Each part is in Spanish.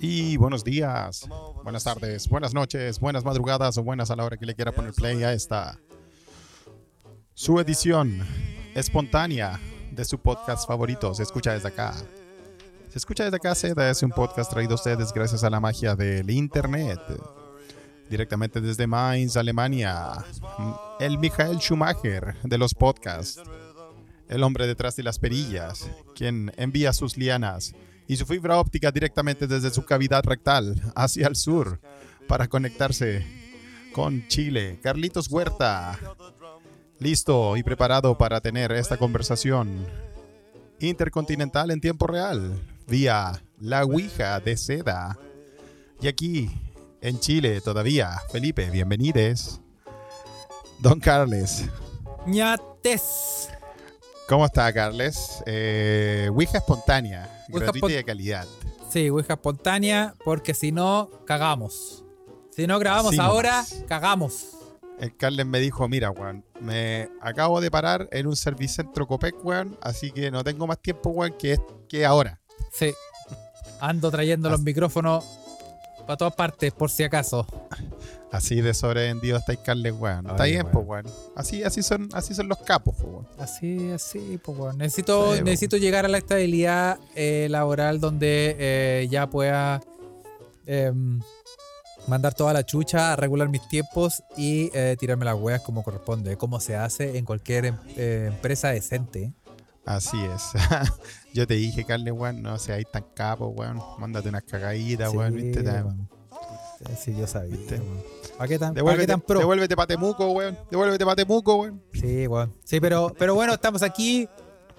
Y buenos días, buenas tardes, buenas noches, buenas madrugadas o buenas a la hora que le quiera poner play a esta su edición espontánea de su podcast favorito. Se escucha desde acá. Se escucha desde acá. Seda es un podcast traído a ustedes gracias a la magia del internet. Directamente desde Mainz, Alemania. El Michael Schumacher de los podcasts. El hombre detrás de las perillas. Quien envía sus lianas y su fibra óptica directamente desde su cavidad rectal hacia el sur para conectarse con Chile. Carlitos Huerta, listo y preparado para tener esta conversación intercontinental en tiempo real vía la Ouija de seda. Y aquí en Chile todavía, Felipe, bienvenides. Don Carles. ñates. ¿Cómo está, Carles? Eh, Ouija espontánea, Ouija gratuita y de calidad. Sí, Ouija espontánea, porque si no, cagamos. Si no grabamos ahora, cagamos. El Carles me dijo, mira, weón, me acabo de parar en un servicentro Copec, weón, así que no tengo más tiempo, weón, que, que ahora. Sí. Ando trayendo los micrófonos para todas partes, por si acaso. Así de sobrevendido está Carles, weón. Está bien, weón. pues, weón. Así, así, son, así son los capos, pues, weón. Así, así, pues bueno. Necesito, Sí, necesito llegar a la estabilidad eh, laboral donde eh, ya pueda em, mandar toda la chucha, regular mis tiempos y eh, tirarme las weas como corresponde, como se hace en cualquier em- eh, empresa decente. Así es. Yo te dije, Carles, weón, no seáis tan capo, weón. Mándate unas cagaditas, Sí, weón, ¿viste? Te- weón. Sí, yo sabía. ¿Viste? weón. ¿Para qué tan, pa' qué Devuélvete, tan pro? devuélvete pa' Temuco, weón. Devuélvete pa' Temuco, weón. Sí, weón. Sí, pero, pero bueno, estamos aquí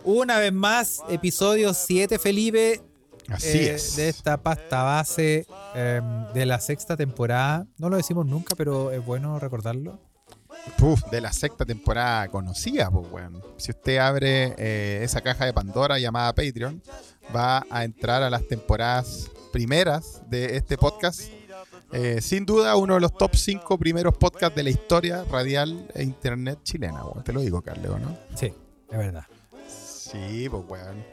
una vez más, episodio 7, Felipe. Así eh, es. de esta pasta base em, de la sexta temporada. No lo decimos nunca, pero es bueno recordarlo. Uf, de la sexta temporada conocida, pues, weón. Si usted abre eh, esa caja de Pandora llamada Patreon, va a entrar a las temporadas primeras de este podcast. Eh, sin duda, uno de los top 5 primeros podcasts de la historia radial e internet chilena, weón. Te lo digo, Carleo, ¿no? Sí, es verdad. Sí, pues, weón.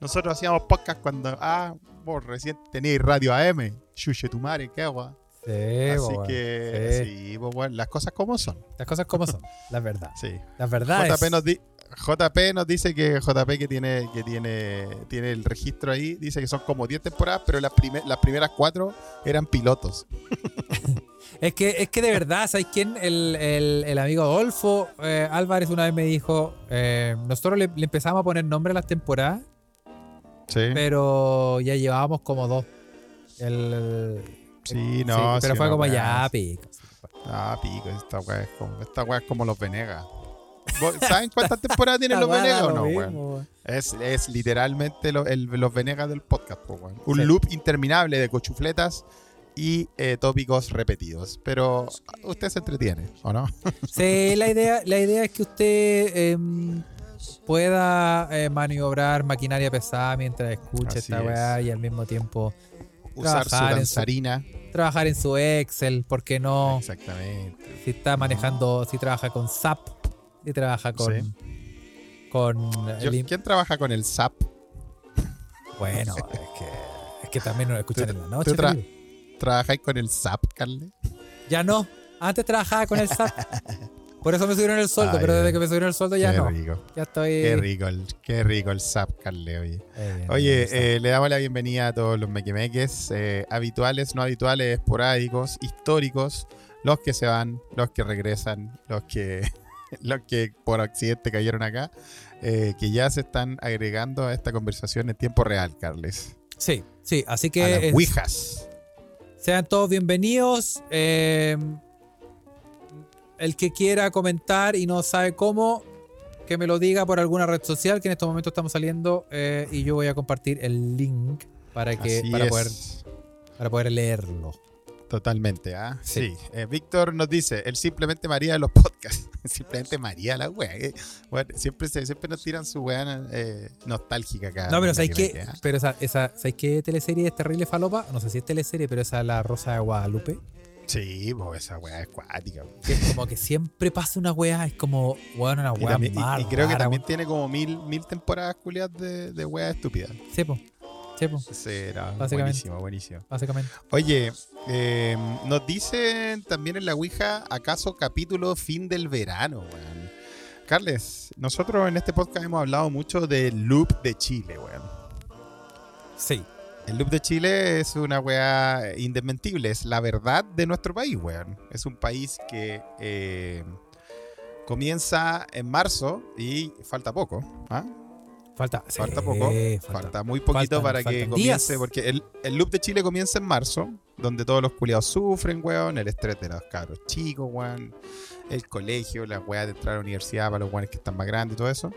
Nosotros hacíamos podcast cuando, ah, vos recién teníais radio AM. Chuche tu madre, qué agua. Sí, Así que, Sí. weón, las cosas como son. Las cosas como son, la verdad. Sí. Las verdades. JP nos, di- JP nos dice que JP que tiene que tiene tiene el registro ahí, dice que son como 10 temporadas, pero las, prime- las primeras 4 eran pilotos. Es que, es que de verdad, ¿sabes quién? El, el- el amigo Adolfo eh, Álvarez una vez me dijo, eh, nosotros le, le empezamos a poner nombre a las temporadas, Sí. pero ya llevábamos como dos. El- Sí, no, pero sí, fue como ya, pico. Ah, pico, esta weá es como, esta weá es como los Venegas. ¿Vos ¿Saben cuántas temporadas tienen los Venegas o no, weón? Es, es literalmente lo- el- los Venegas del podcast, po, weón. Un Sí. loop interminable de cochufletas y eh, tópicos repetidos. Pero usted se entretiene, ¿o no? Sí, la idea, la idea es que usted em, pueda eh, maniobrar maquinaria pesada mientras escucha Así esta es. weá y al mismo tiempo Usar su Trabajar en su- danzarina. trabajar en su Excel, ¿por qué no? Exactamente. Si está manejando, si trabaja con SAP, si trabaja con. Sí. Con. Yo- el im- ¿Quién trabaja con el SAP? bueno, es que, es que también nos escuchan en la noche. tú tra- Felipe. ¿Trabajáis con el SAP, Carle? Ya no. Antes trabajaba con el SAP. Por eso me subieron el sueldo, Ay, pero desde que me subieron el sueldo ya qué no. rico. Ya estoy. Qué rico, el, qué rico el SAP, Carle, oye. Eh, Oye, eh, le damos la bienvenida a todos los mequemeques, eh, habituales, no habituales, esporádicos, históricos, los que se van, los que regresan, los que, los que por accidente cayeron acá, eh, que ya se están agregando a esta conversación en tiempo real, Carles. Sí, sí, así A que las es- sean todos bienvenidos. Eh, el que quiera comentar y no sabe cómo, que me lo diga por alguna red social, que en estos momentos estamos saliendo eh, y yo voy a compartir el link para que Así para es. poder para poder leerlo. Totalmente, ¿ah? Sí. Sí. Eh, Víctor nos dice, él simplemente María de los podcasts. simplemente María la wea. eh. Bueno, siempre, siempre nos tiran su wea nostálgica acá. No, pero ¿sabes qué? queda. Pero esa, esa, ¿sabes qué teleserie es terrible falopa? No sé si es teleserie, pero esa es La Rosa de Guadalupe. Sí, pues esa weá es cuática. es como que siempre pasa una weá, es como, weón, una weá y- y creo que rara, también tiene como mil, mil temporadas culiadas de, de weá estúpida. Sí, po, Será Básicamente. buenísimo, buenísimo. básicamente. Oye, eh, nos dicen también en la Ouija, ¿acaso capítulo fin del verano, weón? Carles, nosotros en este podcast hemos hablado mucho del loop de Chile, weón. Sí. El loop de Chile es una weá indesmentible, es la verdad de nuestro país, weón. Es un país que eh, comienza en marzo y falta poco, ¿ah? Falta, Falta sí, poco, falta. falta muy poquito para que comience, días. porque el, el loop de Chile comienza en marzo, donde todos los culiados sufren, weón, el estrés de los cabros chicos, weón, el colegio, las weas de entrar a la universidad para los weones que están más grandes y todo eso.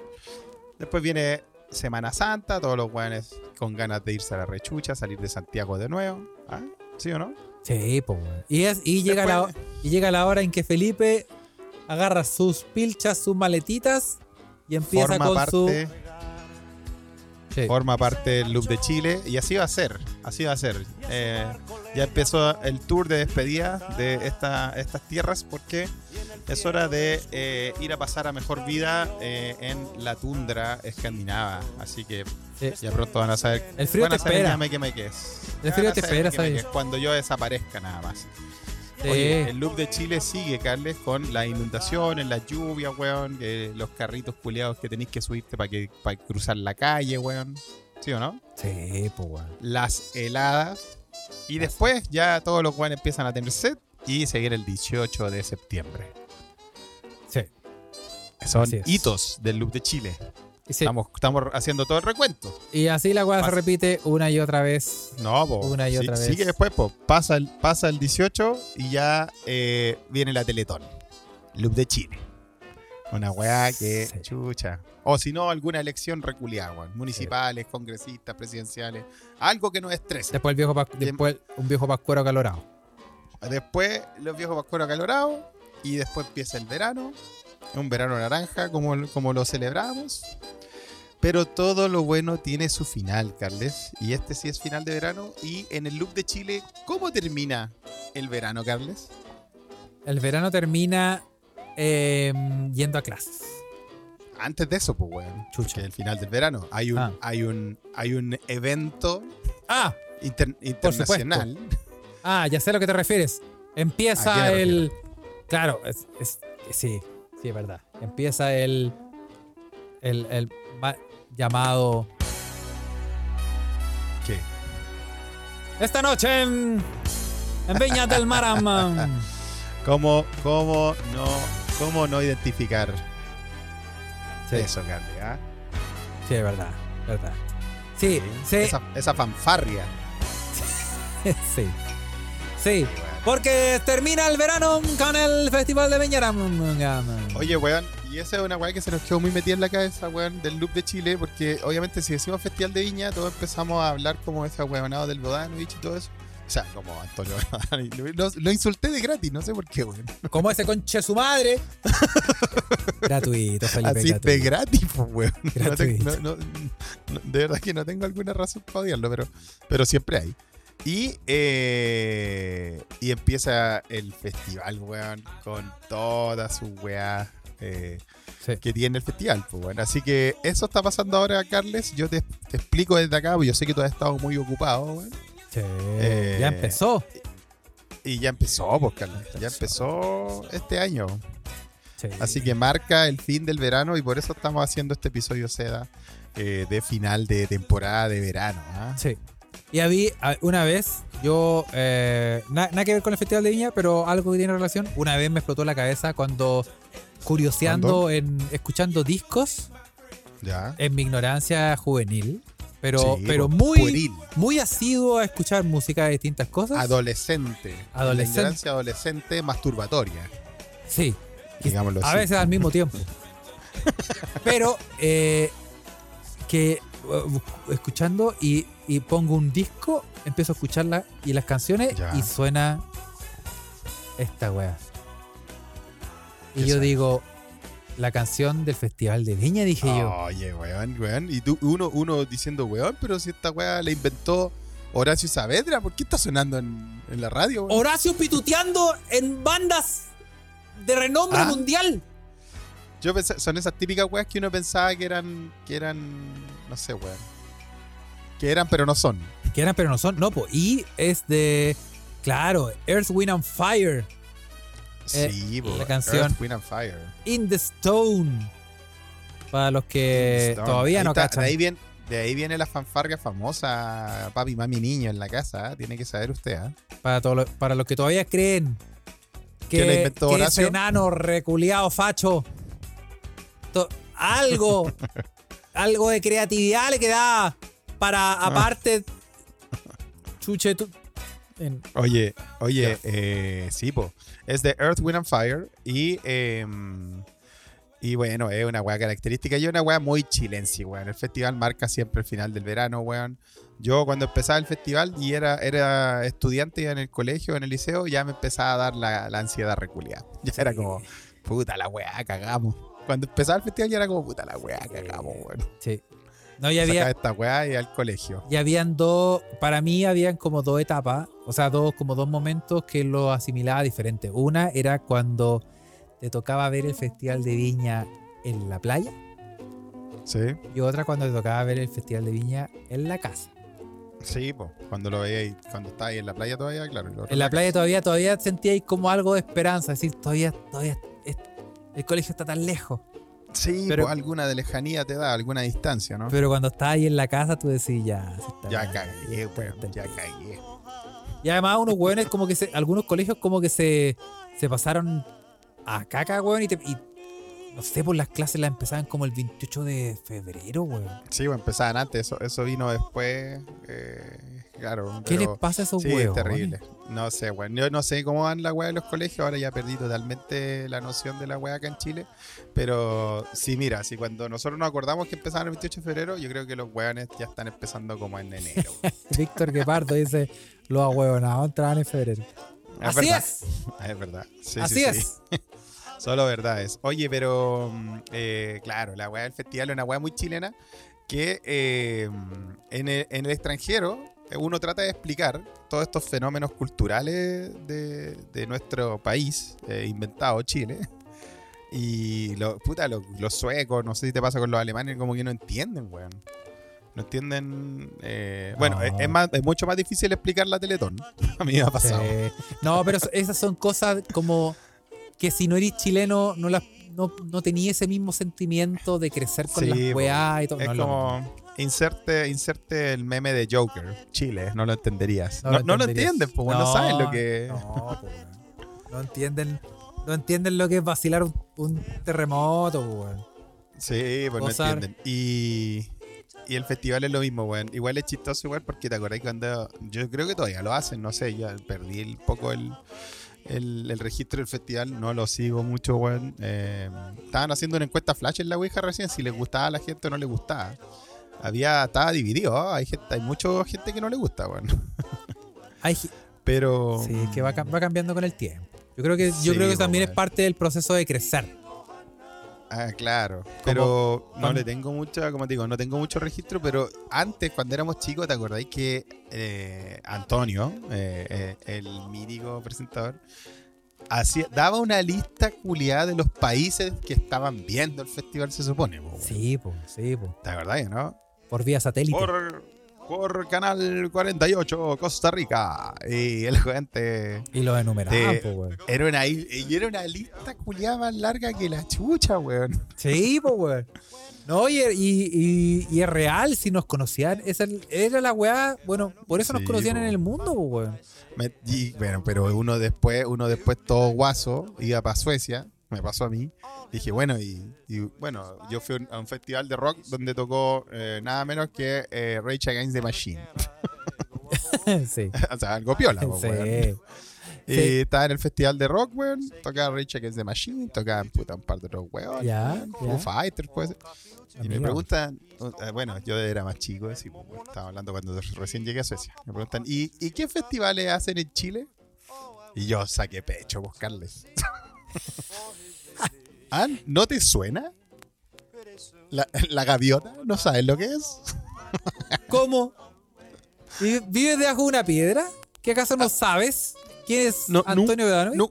Después viene Semana Santa, todos los weones con ganas de irse a la rechucha, salir de Santiago de nuevo, ¿ah? ¿Sí o no? Sí, weón. Y, es, y, llega la, y llega la hora en que Felipe agarra sus pilchas, sus maletitas y empieza Forma con parte, su. Sí. forma parte del loop de Chile y así va a ser, así va a ser. Eh, ya empezó el tour de despedida de esta, estas tierras porque es hora de eh, ir a pasar a mejor vida eh, en la tundra escandinava. Así que Sí. ya pronto van a saber. El frío van a te saber espera. que me quedes. El frío te espera, ¿sabes? Cuando yo desaparezca nada más. Oye, el loop de Chile sigue, Carles, con las inundaciones, las lluvias, weón, los carritos culeados que tenéis que subirte para que para cruzar la calle, weón. ¿Sí o no? Sí, po, weón. Las heladas. Y después ya todos los weones empiezan a tener sed y se viene el 18 de septiembre. Sí. Son hitos del loop de Chile. Sí. Estamos, estamos haciendo todo el recuento. Y así la weá se repite una y otra vez. No, po. Una y Sí- otra vez. Sigue después, po. Pasa el, pasa el 18 y ya eh, viene la Teletón. Loop de Chile. Una weá que Sí. chucha. O si no, alguna elección reculeada, weón. Municipales, congresistas, presidenciales. Algo que nos estrese. Después, el viejo después un viejo pascuero calorado. Después los viejos pascueros acalorados. Y después empieza el verano. Un verano naranja, como, como lo celebramos. Pero todo lo bueno tiene su final, Carles. Y este sí es final de verano. Y en el loop de Chile, ¿cómo termina el verano, Carles? El verano termina eh, yendo a clases. Antes de eso, pues, weón. Chucha. El final del verano. Hay un, Ah. hay un, hay un evento Ah, inter- internacional. ah, ya sé a lo que te refieres. ¿A qué Empieza el. Claro, es, es- sí, sí, es verdad. Empieza el. El, el ma- llamado. ¿Qué? Esta noche en. En Viña del Mar. am, ¿Cómo, cómo no, cómo no identificar Sí, eso, Carles? ah? sí, es verdad. verdad. Sí, sí, Esa, esa fanfarria. sí. Sí. Porque termina el verano con el Festival de Viña. Oye, weón, y esa es una weá que se nos quedó muy metida en la cabeza, weón, del loop de Chile, porque obviamente si decimos Festival de Viña, todos empezamos a hablar como ese weonado del Bodanovich y todo eso. O sea, como Antonio. Lo, lo insulté de gratis, no sé por qué, weón. Como ese conche su madre. gratuito, Felipe. Así de gratuito. gratis, pues, weón. No te- Gratuito. no- no- no- de verdad que no tengo alguna razón para odiarlo, pero, pero siempre hay. Y, eh, y empieza el festival, weón, con todas sus weas eh, Sí. que tiene el festival, pues, weón. Así que eso está pasando ahora, Carles. Yo te, te explico desde acá, porque yo sé que tú has estado muy ocupado, weón. Sí, Eh, ya empezó. Y ya empezó, pues, Carles. Ya empezó este año. Sí. Así que marca el fin del verano y por eso estamos haciendo este episodio Seda eh, de final de temporada de verano. ¿ah? Sí. Y había una vez, yo, eh, na- nada que ver con el Festival de Viña, pero algo que tiene relación. Una vez me explotó la cabeza cuando, curioseando, en, escuchando discos, Ya. en mi ignorancia juvenil, pero, Sí, pero po, muy, pueril. muy asiduo a escuchar música de distintas cosas. Adolescente. Adolescente. La ignorancia adolescente masturbatoria. sí. Digámoslo a así. veces al mismo tiempo. Pero eh, que escuchando y, y pongo un disco, empiezo a escucharla y las canciones Ya. y suena esta wea. Y ¿Qué yo suena? digo, la canción del Festival de Viña, dije yo. Oye, weón, weón. Y tú, uno, uno diciendo, weón, pero si esta weá la inventó Horacio Saavedra, ¿por qué está sonando en, en la radio? weón? Horacio pituteando en bandas de renombre Ah. mundial. Yo pensé- son esas típicas weas que uno pensaba que eran, que eran, no sé, weón. Que eran, pero no son. Que eran, pero no son. No, pues. Y es de. Claro, Earth, Wind and Fire. Eh, Sí, po, la canción. Earth, Wind and Fire. In the Stone. Para los que todavía Ahí no está, cachan. De ahí, viene, de ahí viene la fanfarga famosa, papi, mami, niño en la casa. ¿eh? Tiene que saber usted, ¿ah? Para, todo lo- para los que todavía creen que, ¿Que ese enano reculeado facho. to- algo. algo de creatividad le queda para Ah. aparte. Chuche, tú. en- Oye, oye, eh, sí, po. Es de Earth, Wind and Fire. Y, eh, y bueno, es una weá característica. Y una weá muy chilense, weón. El festival marca siempre el final del verano, weón. Yo cuando empezaba el festival y era, era estudiante en el colegio, en el liceo, ya me empezaba a dar la, la ansiedad reculiada. Ya era como, puta la weá, cagamos. Cuando empezaba el festival ya era como, puta la weá, cagamos, weón. sí. No, ya había, esta weá y al colegio. ya habían dos. Para mí, habían como dos etapas. O sea, dos, como dos momentos que lo asimilaba diferente. Una era cuando te tocaba ver el Festival de Viña en la playa. Sí, Y otra cuando te tocaba ver el Festival de Viña en la casa. sí, po. Cuando lo veía ahí, cuando estaba ahí en la playa todavía, claro. y En la playa todavía, todavía sentíais como algo de esperanza. Es decir, todavía, todavía el colegio está tan lejos. Sí, Pero- pues, alguna de lejanía te da, alguna distancia, ¿no? Pero cuando estás ahí en la casa, tú decís, ya. está- ya cagué, weón, ya cagué. Y además unos hueones como que se, algunos colegios como que se, se pasaron a caca, weón, y, te- y no sé, por las clases las empezaban como el 28 de febrero, weón. Sí, pues empezaban antes, eso, eso vino después, eh, claro. ¿Qué les pasa a esos Sí, es huevos? terrible. No sé, weón. Yo no sé cómo van la weá de los colegios. Ahora ya perdí totalmente la noción de la weá acá en Chile. Pero sí, mira, si cuando nosotros nos acordamos que empezaban el 28 de febrero, yo creo que los weones ya están empezando como en enero. Víctor Guepardo dice, los ahuevonados entraban en febrero. Así verdad. es. Es verdad. Sí, Así sí, sí. Solo verdades. Oye, pero mm, eh, claro, la weá del festival es una weá muy chilena que eh, en, el, en el extranjero eh, uno trata de explicar todos estos fenómenos culturales de, de nuestro país, eh, inventado Chile. Y lo, puta, los, los suecos, no sé si te pasa con los alemanes, como que no entienden, weón. No entienden. eh, Bueno, No. es, es más, es mucho más difícil explicar la Teletón. A mí me ha pasado. Sí. No, pero esas son cosas como que si no eres chileno no las no, no tenía ese mismo sentimiento de crecer con Sí, las weá y todo. Es No, lo como inserte, inserte el meme de Joker, Chile, no lo entenderías. No No, lo no lo entenderías. entienden, pues no, No, saben lo que. No, weón. no entienden, no entienden lo que es vacilar un, un terremoto, weón. Sí, pues Gozar. no entienden. Y, y el festival es lo mismo, weón. Igual es chistoso, igual, porque te acordás cuando. Yo creo que todavía lo hacen, no sé, ya perdí un poco el. El, el registro del festival no lo sigo mucho, weón. Eh, estaban haciendo una encuesta flash en la Ouija recién, si les gustaba a la gente o no les gustaba. Había, estaba dividido, ¿ah? hay gente, hay mucha gente que no le gusta, weón. Hay Pero. sí, que va, cam- va cambiando con el tiempo. Yo creo que, yo Sí, creo que po, también es parte del proceso de crecer. Ah, claro. Pero no le tengo mucha, como te digo, no tengo mucho registro, pero antes, cuando éramos chicos, ¿te acordáis que eh, Antonio, eh, eh, el mítico presentador, hacía, daba una lista culiada de los países que estaban viendo el festival, se supone? po? Sí, po, sí, po. ¿Te acordáis, no? Por vía satélite. Por, por Canal 48, Costa Rica. Y el gente... Y los enumeraban, po, weón. Era una, y era una lista culiada más larga que la chucha, weón. Sí, po, weón. No, y, y, y- y es real, si nos conocían. Esa era la weá. Bueno, por eso nos conocían po. en el mundo, po, weón. Me- y, bueno, pero uno después, uno después todo guaso, iba para Suecia, me pasó a mí. Dije, bueno, y, y, bueno, yo fui a un- festival de rock donde tocó eh, nada menos que eh, Rage Against the Machine. sí. o sea, algo piola, po, Sí. weón. Y Sí. estaba en el festival de rock, weón. Tocaba Rage Against the Machine, tocaban puta un par de otros weón. Ya, ya. Fighters, pues. Y me preguntan, eh, bueno, yo era más chico, sí, pues, estaba hablando cuando recién llegué a Suecia. Me preguntan, ¿y, ¿y qué festivales hacen en Chile? Y yo saqué pecho a buscarles. ¿Ah? ¿No te suena? ¿La, la gaviota? ¿No sabes lo que es? ¿Cómo? ¿Y ¿Vives debajo de una piedra? ¿Qué acaso no sabes quién es No, Antonio Bedanovich? Nu-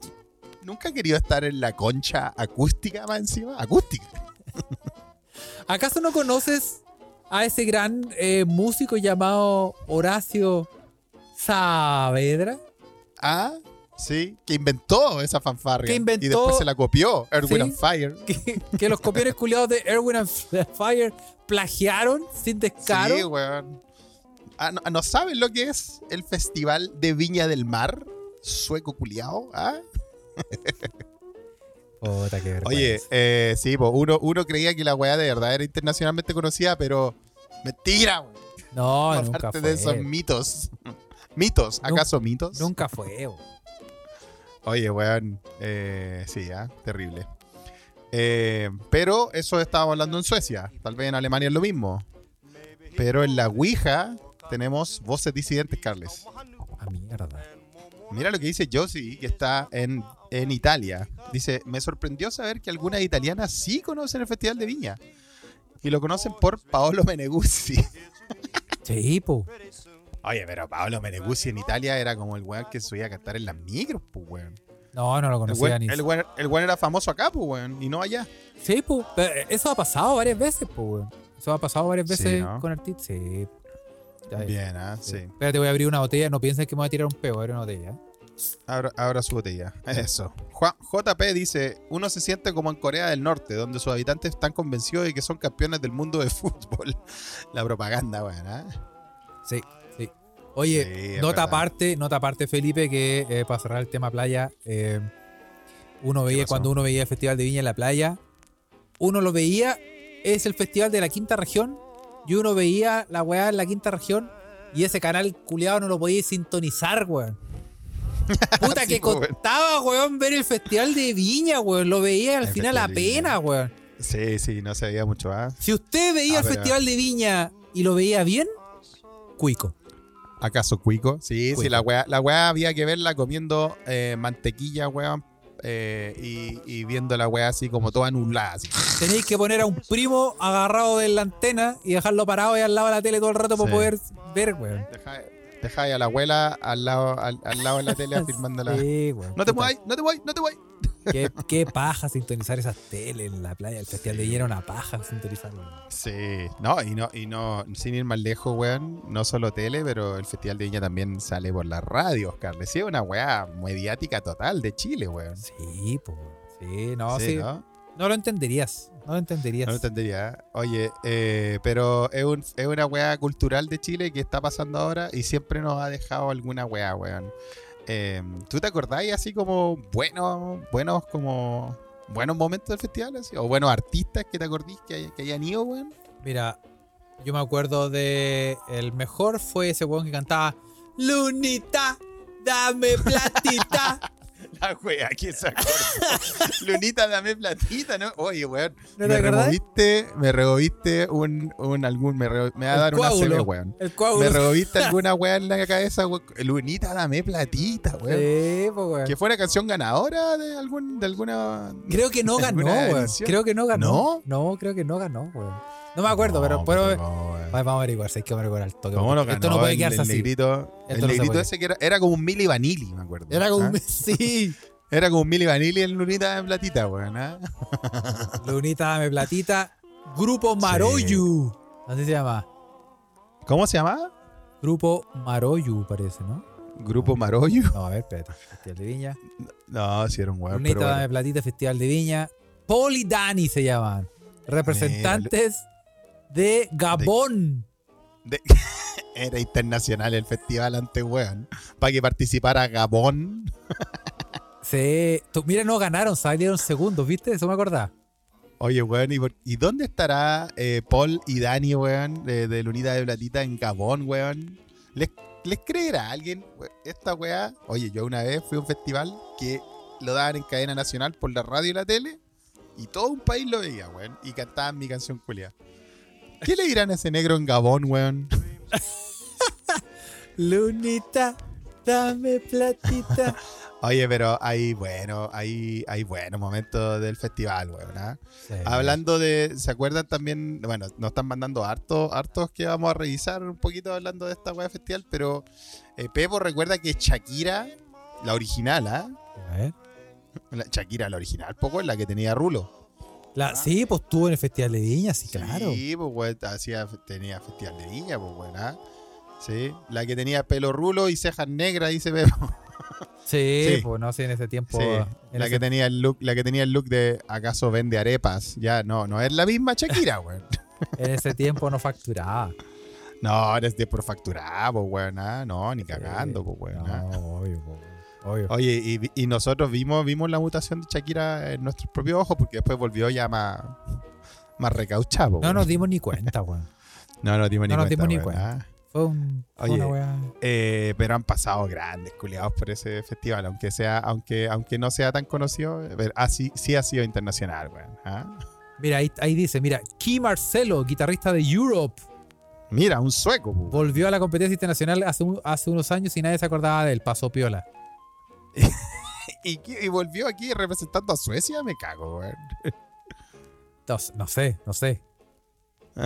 Nunca he querido estar en la concha acústica más encima. Acústica. ¿Acaso no conoces a ese gran eh, músico llamado Horacio Saavedra? Ah, sí. Que inventó esa fanfarria. Que inventó- Y después se la copió. Erwin Sí. and Fire. Que, que los copiones culiados de Erwin and Fire plagiaron sin descaro. Sí, weón. Ah, ¿no, ¿no saben lo que es el Festival de Viña del Mar? Sueco culiao. ¿Ah? Puta, qué. Oye, eh, sí, po, uno, uno creía que la weá de verdad era internacionalmente conocida, pero mentira, weón. no, Aparte nunca de esos mitos. ¿Mitos? ¿Acaso mitos? Nunca fue. weón. Oye, weón. eh, sí, ah, terrible. Eh, pero eso estábamos hablando en Suecia. Tal vez en Alemania es lo mismo. Pero en la Ouija tenemos voces disidentes, Carles. A mierda. Mira lo que dice Josie, que está en, en Italia. Dice, me sorprendió saber que algunas italianas sí conocen el Festival de Viña. Y lo conocen por Paolo Meneguzzi. Sí, po. Oye, pero Paolo Meneguzzi en Italia era como el weón que subía a cantar en las micros, pues, weón. No, no lo El conocía weón, ni. el weón- el weón era famoso acá, pues, weón, y no allá. Sí. Pero eso ha pasado varias veces, po, weón. Eso ha pasado varias Sí, veces ¿no? con artistas. Sí. Bien, ah, sí. sí. Espérate, voy a abrir una botella. No pienses que me voy a tirar un peo. Abrir una botella. ¿eh? Abra, abra su botella. Eso. Juan, JP dice, uno se siente como en Corea del Norte, donde sus habitantes están convencidos de que son campeones del mundo de fútbol. La propaganda, weón. Sí, sí. Oye, Sí, nota aparte, nota aparte, Felipe, que eh, para cerrar el tema playa, eh, uno veía, cuando uno veía el Festival de Viña en la playa, uno lo veía, es el festival de la quinta región, y uno veía la weá en la quinta región, y ese canal culiado no lo podía sintonizar, weón. Puta Sí, que pues, weón. costaba, weón, ver el Festival de Viña, weón. Lo veía al El final a Festival de pena, Viña. weón. Sí, sí, no se veía mucho, ¿ah? Si usted veía Ah, el pero- Festival de Viña y lo veía bien, cuico. ¿Acaso cuico? Sí, sí, la weá, la weá había que verla comiendo eh, mantequilla, weón, eh, y, y viendo la weá así como toda nublada, así. Tenéis que poner a un primo agarrado de la antena y dejarlo parado ahí al lado de la tele todo el rato para poder ver, weón. Ahí a la abuela al lado, al, al lado de la tele afirmándola. Sí, weón. No te muevas, no te muevas, no te muevas. Qué, qué paja sintonizar esas teles en la playa. El festival de Viña era una paja sintonizar, weón. Sí, no, y no, y no, sin ir más lejos, weón, no solo tele, pero el Festival de Viña también sale por las radios, Carles. Sí, es una weá mediática total de Chile, weón. Sí, pues. Sí, no, sí. ¿no? ¿no? lo entenderías. No lo entenderías. No lo entendería. Oye, eh, pero es, un, es una weá cultural de Chile que está pasando ahora y siempre nos ha dejado alguna weá, weón. Eh, ¿Tú te acordáis así como buenos, buenos como buenos momentos del festival? así? ¿O buenos artistas que te acordís que, hay- que hayan ido, weón? Mira, yo me acuerdo de. El mejor fue ese weón que cantaba Lunita, dame platita. La wea, ¿quién se acuerda? Lunita, dame platita, ¿no? Oye, weón. ¿No me acordás? removiste, me removiste un, un algún, me, re- me va a dar una. CB, weón. El Me removiste alguna weá en la cabeza, weón. Lunita, dame platita, weón. Sí, pues, weón. Que fue la canción ganadora de algún, de alguna. Creo que no ganó, ¿Alguna weón. Creo que no ganó. No, creo que no ganó, weón. No me acuerdo, pero, No, pero- no, weón. Vamos a averiguar, si hay que averiguar al toque. Esto no puede el- quedarse el, así. negrito, el negrito ese que era, era como un Milli Vanilli, me acuerdo. Era como un... Sí. Era como un Milli Vanilli en Lunita de platita, weón. ¿ah? Lunita, dame platita. Grupo Maroyu. Así se llama. ¿Cómo se llamaba? Grupo Maroyu, parece, ¿no? Grupo Maroyu. No, a ver, espérate. Festival de Viña. No, sí era un. Lunita, dame platita, Festival de Viña. Poli Dani se llaman. Representantes de Gabón. De- Era internacional el festival antes, weón. Para que participara Gabón. Sí. Tú- mira, no ganaron, salieron segundos, ¿viste? Eso me acordaba. Oye, weón, ¿y, por- y dónde estará eh, Paul y Dani, weón, de, de Lunita de Platita en Gabón, weón? ¿Les, les creerá alguien esta weá? Oye, yo una vez fui a un festival que lo daban en cadena nacional por la radio y la tele y todo un país lo veía, weón, y cantaban mi canción culia. ¿Qué le dirán a ese negro en Gabón, weón? Lunita, dame platita. Oye, pero hay bueno, hay, hay buenos momentos del festival, weón. Sí. Hablando de, ¿se acuerdan también? Bueno, nos están mandando hartos, hartos que vamos a revisar un poquito hablando de esta weá festival, pero eh, Pepo recuerda que Shakira, la original, ¿ah? La- Shakira, la original, poco, la que tenía rulo. La- sí, pues estuvo en el Festival de Viña, sí, claro. Sí, pues weón, hacía, tenía festival de viña, pues weón, ¿ah? Sí, la que tenía pelo rulo y cejas negras, dice Pepo. Sí, Sí. pues no sé, en ese tiempo. Sí, en la ese- que tenía el look, la que tenía el look de ¿acaso vende arepas? Ya, no, no es la misma Shakira, weón. En ese tiempo no facturaba. No, eres de por facturar, pues weón, ¿ah? No, ni cagando, pues weón. ¿ah? No, obvio, po, obvio. Oye, y, nosotros vimos, vimos la mutación de Shakira en nuestros propios ojos porque después volvió ya más, más recauchado. No nos dimos ni cuenta, weón. no nos dimos ni no nos cuenta. dimos ni cuenta. ¿ah? Fue, un, fue Oye, una. Eh, pero han pasado grandes culiados por ese festival, aunque sea, aunque, aunque no sea tan conocido, pero así sí ha sido internacional, weón. ¿ah? Mira, ahí, ahí dice, mira, Key Marcelo, guitarrista de Europe, Mira, un sueco, volvió a la competencia internacional hace, un- hace unos años y nadie se acordaba de él, pasó piola. y, volvió aquí representando a Suecia, me cago, weón. No, no sé, no sé.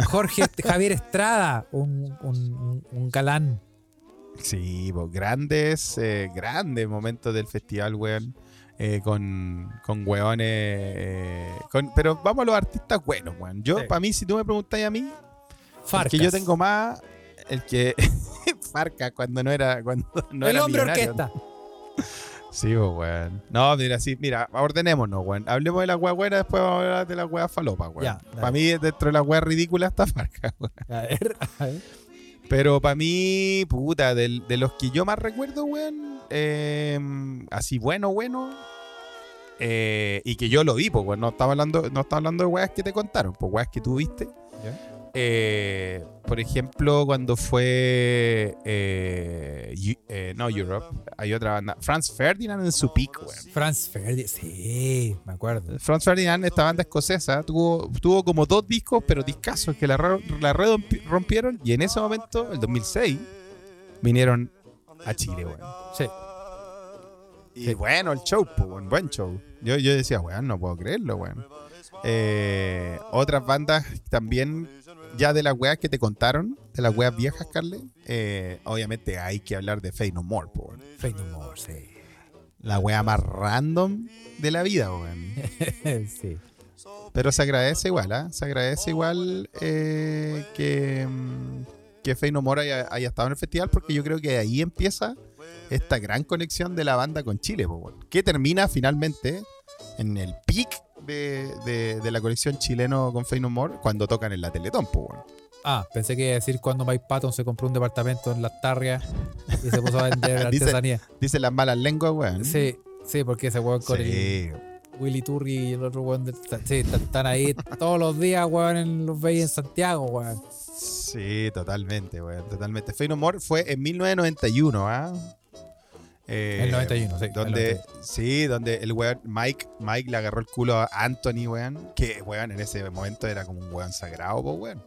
Jorge Javier Estrada, un, un, un- galán. Sí, pues, grandes, eh, grandes momentos del festival, weón. eh, con, con weones. eh, con- pero vamos a los artistas buenos, weón. Yo, Sí. para mí, si tú me preguntáis a mí, Farcas. que yo tengo más. El que. Farca cuando no era. Cuando no el era hombre millonario. orquesta. Sí, pues, weón. No, mira, sí, mira, ordenémonos, weón. Hablemos de la weá buena, después vamos a hablar de la weá falopa, weón. Para mí, dentro de la weá ridícula está Farca, weón. A ver, a ver. Pero para mí, puta, del- de los que yo más recuerdo, weón, eh, así bueno, bueno, eh, y que yo lo vi, pues, weón, no estaba hablando, no estaba hablando de weas que te contaron, pues weas que tú viste. Eh, por ejemplo, cuando fue, eh, eh, no Europe, hay otra banda, Franz Ferdinand en su pico, weón. Franz Ferdinand, sí, me acuerdo. Franz Ferdinand, esta banda escocesa, tuvo, tuvo como dos discos, pero discazos que la, la rompieron. Y en ese momento, el 2006, vinieron a Chile, weón. Sí. Y bueno, el show, buen show. Yo, yo decía, weón, no puedo creerlo, weón. Eh, otras bandas también, ya de las weas que te contaron, de las weas viejas, Carle, eh, obviamente hay que hablar de Fey No More, weón. Fake No More, sí. La wea más random de la vida, weón. sí. Pero se agradece igual, ¿ah? Se agradece igual eh, que, mm, que Fey No More haya, haya estado en el festival porque yo creo que ahí empieza esta gran conexión de la banda con Chile, po, weón. que termina finalmente en el peak de, de- de la conexión chileno con Fey No More cuando tocan en la Teletón, weón. Ah, pensé que iba a decir cuando Mike Patton se compró un departamento en Las Tarrias y se puso a vender Dice- artesanía. Dicen las malas lenguas, weón. Sí, sí, porque ese weón con el. Willy Turri y el otro weón de- sí, están- están ahí todos los días, weón, en los veis en Santiago, weón. Sí, totalmente, weón, totalmente. Fey No More fue en 1991, ¿ah? Eh, El 91, sí, el Donde, 91. sí, donde el weón Mike, Mike le agarró el culo a Anthony, weón. Que, weón, en ese momento era como un weón sagrado, po, weón.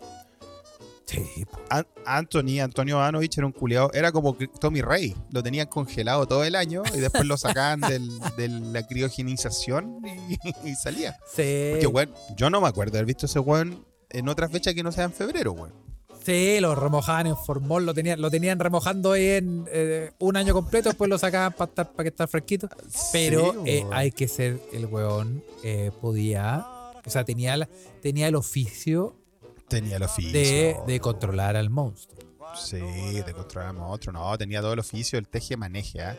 Sí. An- Anthony, Antonio Ivanovich era un culeado, era como Tommy Rey, lo tenían congelado todo el año y después lo sacaban del- de la criogenización y, y salía. Sí. Porque, weón, yo no me acuerdo de haber visto ese weón en otra fecha que no sea en febrero, weón. Sí, lo remojaban en formol, lo tenían, lo tenían remojando ahí en eh, un año completo, después lo sacaban para estar, para que estar fresquito. Pero Sí, eh, hay que ser el weón, eh, podía, o sea, tenía, la- tenía el oficio tenía el oficio. de, de controlar al monstruo. Sí, de controlamos otro, no, tenía todo el oficio, el teje maneje, ¿ah?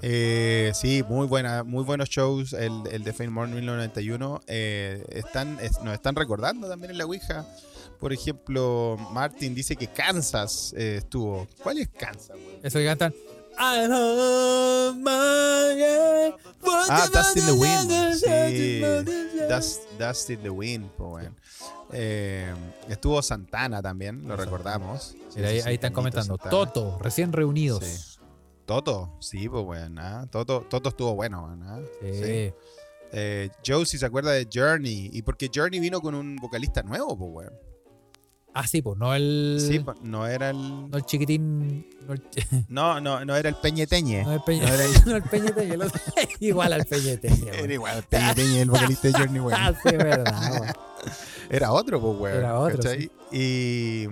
Eh, sí, muy buena, muy buenos shows, el, el de Fame More 1991. eh, están, es- nos están recordando también en la Ouija. Por ejemplo, Martin dice que Kansas eh, estuvo. ¿Cuál es Kansas, güey? Eso que cantan. I love my Ah, Dust in the Wind. Sí, Dust, Dust in the Wind, pues bueno. Eh, estuvo Santana también, lo recordamos. Sí, ahí, están comentando. Santana. Toto, recién reunidos. Sí. Toto, sí, pues bueno. ¿ah? Toto, Toto estuvo bueno, ¿ah? Sí. Eh, Joe, si se acuerda de Journey, y porque Journey vino con un vocalista nuevo, pues weón. Ah, sí, pues, no el. Sí, pues, no era el. No el chiquitín. No el, No, no, no era el Peñeteñe. no el peñe. No era el- no el peñeteño, el otro- Igual al peñeteño. Era igual el Peñeteñe, el vocalista de Journey, weón. Ah, sí, verdad, weón. Era otro, pues, weón. Era otro. Y,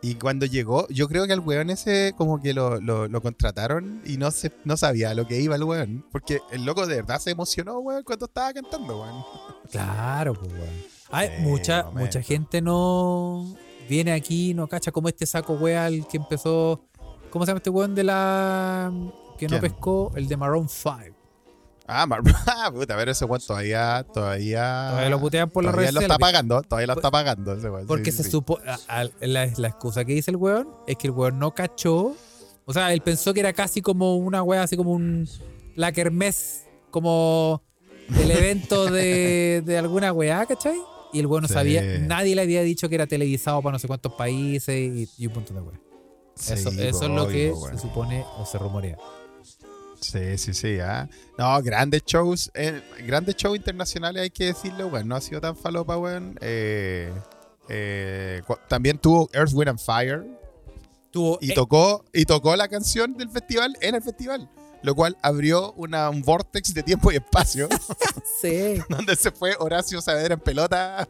y cuando llegó, yo creo que al weón ese como que lo, lo, lo contrataron y no se, no sabía lo que iba el weón. Porque el loco de verdad se emocionó, weón, cuando estaba cantando, weón. Claro, pues, weón. Hay Sí, mucha, momento. mucha gente no viene aquí, no cacha como este saco weá el que empezó. ¿Cómo se llama este weón de la. que no pescó? El de Maroon 5. Ah, mar- ah, puta, pero ese weón todavía, todavía. Todavía lo putean por las todavía redes lo está pagando, todavía lo está pagando ese weón. Porque sí, se sí. supo. a- a- la, la excusa que dice el weón es que el weón no cachó. O sea, él pensó que era casi como una weá, así como un. La kermés, como el evento de, de alguna weá, ¿cachai? Y el weón no Sí. sabía. Nadie le había dicho que era televisado para no sé cuántos países y, y un montón de. Sí, Eso, eso es lo que weón. se supone o se rumorea. Sí, sí, sí. ah. No, grandes shows, eh, grandes shows internacionales hay que decirle, weón. No ha sido tan falopa, weón. Eh, eh, también tuvo Earth, Wind and Fire Tuvo. y eh, tocó y tocó la canción del festival en el festival, lo cual abrió una, un vortex de tiempo y espacio sí, donde se fue Horacio Saavedra en pelota,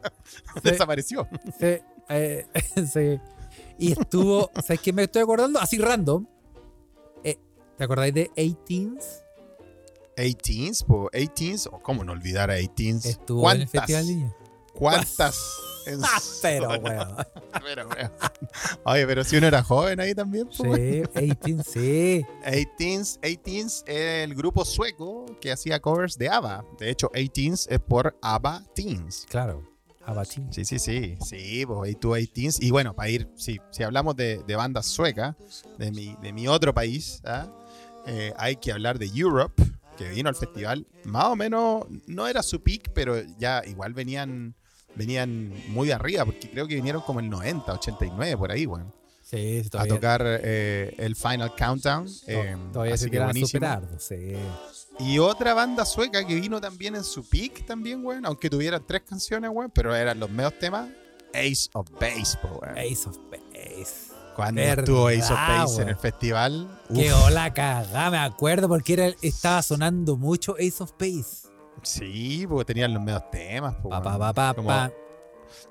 desapareció. sí, eh, sí. Y estuvo. ¿Sabes qué me estoy acordando? Así random. Eh, ¿Te acordáis de 18s? 18s, po, 18s, o cómo no olvidar a 18s. Estuvo en el Festival de. ¿Cuántas? En Ah, pero, weón. Pero, weón. Oye, pero si uno era joven ahí también, po, Sí, 18, sí. 18s, 18s es el grupo sueco que hacía covers de ABBA. De hecho, 18s es por ABBA Teens. Claro. Abatín. Sí, sí, sí. Sí, pues ahí tú 18s. Y bueno, para ir, sí, si hablamos de, de bandas suecas, de mi, de mi otro país, ¿ah? Eh, hay que hablar de Europe, que vino al festival. Más o menos, no era su peak, pero ya igual venían venían muy de arriba, porque creo que vinieron como el 90, 89, por ahí, bueno, Sí, sí, a tocar eh, el Final Countdown. eh, todavía así se que buenísimo. sí. Y otra banda sueca que vino también en su peak también, weón. Aunque tuvieran tres canciones, weón. Pero eran los medios temas. Ace of Base, weón. Ace of Base. Cuando verdad, estuvo Ace of Base en el festival. Qué hola cagada, me acuerdo porque era, estaba sonando mucho Ace of Base. Sí, porque tenían los medios temas, po, Pa, pa, pa, Como.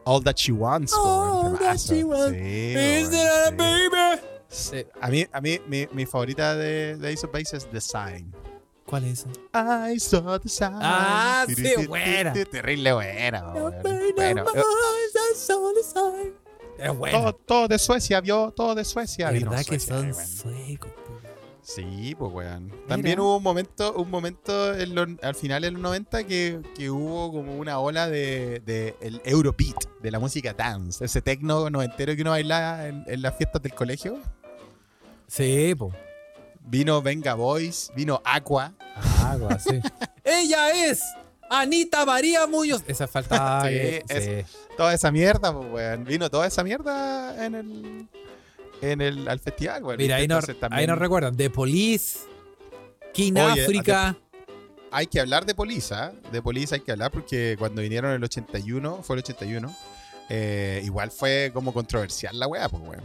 All That She Wants, All that she wants Sí, Is weón, it a sí. baby? Sí. A mí, a mí mi, mi favorita de, de Ace of Base es The Sign. ¿Cuál es esa? I saw the sign. Ah, sí, buena. Terrible buena, Bueno, no, eh. Es bueno. todo, todo de Suecia, vio, todo de Suecia. Vino verdad que son eh, suecos. Sí, pues weón. También Mira. hubo un momento, un momento en lo- al final de los 90 que, que hubo como una ola de, de el Eurobeat, de la música dance, ese tecno noventero que uno bailaba en, en las fiestas del colegio. Sí, po. Vino Venga Boys, vino Aqua. Algo así. Ella es Anita María Muñoz. Esa falta. Sí, es- sí. Toda esa mierda, pues weón. Vino toda esa mierda en el en el al festival. Mira, ahí también ahí nos recuerdan. The Police, King África. hay que hablar de Polisa, de Polisa hay que hablar porque cuando vinieron en el 81, fue el 81, eh, igual fue como controversial la weá, pues weón.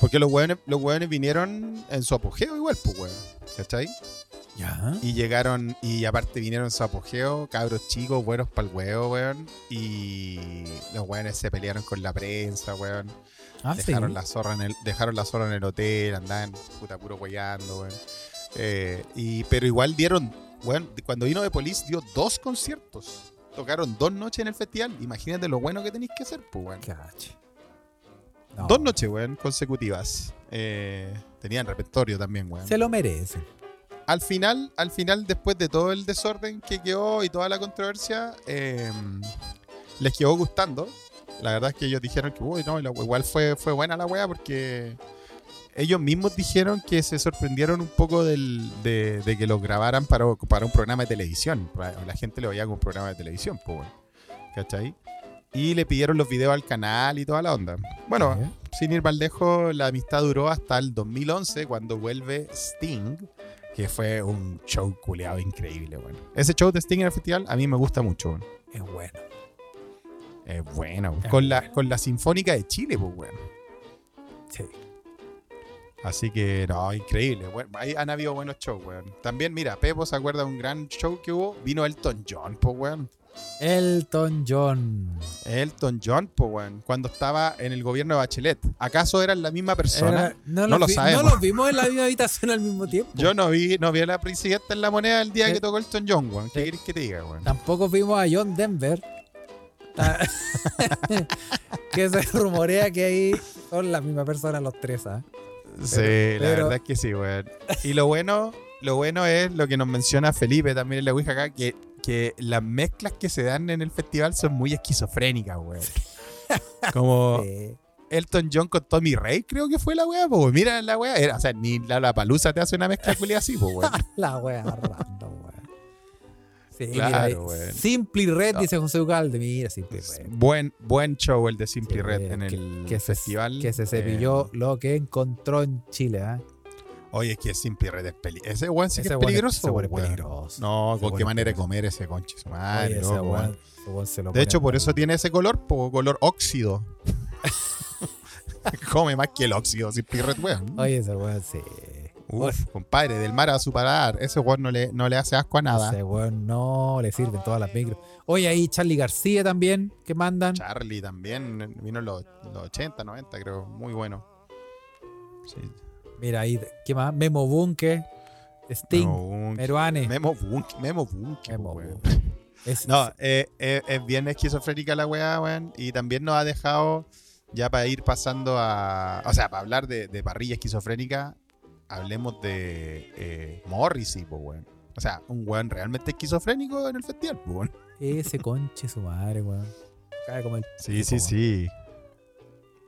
Porque los weones, los weones vinieron en su apogeo igual, pues weón. ¿Cachai? Ya. Y llegaron, y aparte vinieron su apogeo, cabros chicos, buenos para el huevo, weón. Y los weones se pelearon con la prensa, weón. Ah, sí. dejaron, la zorra en el, dejaron la zorra en el hotel, andaban puta puro hueando, weón. Eh, y, pero igual dieron, weón, cuando vino de Police dio dos conciertos. Tocaron dos noches en el festival. Imagínate lo bueno que tenéis que hacer, pues, weón. No, Dos noches, weón, consecutivas. Eh, tenían repertorio también, weón. Se lo merece. Al final, al final, después de todo el desorden que quedó y toda la controversia, eh, les quedó gustando. La verdad es que ellos dijeron que, uy, no, igual fue, fue buena la wea porque ellos mismos dijeron que se sorprendieron un poco del- de, de que los grabaran para, para un programa de televisión. La gente lo veía como un programa de televisión, pues. ¿cachai? Y le pidieron los videos al canal y toda la onda. Bueno, ¿Eh? sin ir más lejos, la amistad duró hasta el 2011 cuando vuelve Sting, que fue un show culeado increíble, bueno. Ese show de Sting en el festival a mí me gusta mucho, bueno. Es bueno. Es bueno. Es Con la, bueno. con la Sinfónica de Chile, pues, weón. Sí. Así que, no, increíble. Bueno, ahí han habido buenos shows, weón. También, mira, Pepo se acuerda de un gran show que hubo. Vino Elton John, pues, weón. Elton John. Elton John, pues, weón. Cuando estaba en el gobierno de Bachelet. ¿Acaso eran la misma persona? Era- no, lo vi- sabemos. no los vimos en la misma habitación al mismo tiempo. Yo no vi, no vi a la presidenta en la moneda el día Sí. que tocó Elton John, weón. ¿Qué Sí. quieres que te diga, weón? Tampoco vimos a John Denver. Ah, que se rumorea que ahí son la misma persona los tres, ¿ah? Sí, Pero- la pero- verdad es que sí, weón. Y lo bueno, lo bueno es lo que nos menciona Felipe también en la Ouija acá, que, que las mezclas que se dan en el festival son muy esquizofrénicas, weón. Como Eh, Elton John con Tommy Rey, creo que fue la weá, pues mira la weá. Era, o sea, ni la, palusa te hace una mezcla culia así, pues, weón. la wea random, weón. Sí, Claro, mira. Simply Red, No. dice José Ugalde. Mira, Simply Red. Buen, buen show el de Simply Sí, Red en que- el que se- festival. Que se Eh, cepilló lo que encontró en Chile, ¿ah? Oye, es que Simply Red es peligroso. Ese weón sí que Ese es es- peligroso. ese es. No, con qué es manera de comer ese conche madre, Oye, ese loco, weón. weón- ese weón se lo De hecho, por eso tiene ese color, po, color óxido. Come más que el óxido, Simply Red, weón. Oye, ese weón, sí. Uf, compadre, del mar a su paladar. Ese weón no le, no le hace asco a nada. Ese weón no le sirven todas las micros. Oye, ahí Charlie García también, que mandan. Charlie también vino en los, los 80, 90, creo. Muy bueno. Sí. Mira ahí, ¿qué más? Memo Bunke, Sting, Memo. Meruane. Memo Bunke. Memo Bunke, Memo weón. Bunke. Es- No, eh, eh, es bien esquizofrénica la weá, weón. Y también nos ha dejado, ya para ir pasando a. O sea, para hablar de, de parrilla esquizofrénica, hablemos de eh, Morrissey, po, weón. O sea, un weón realmente esquizofrénico en el festival, po, weón. Ese conche su madre, weón. Cae como el Sí, tipo, sí, weón. sí.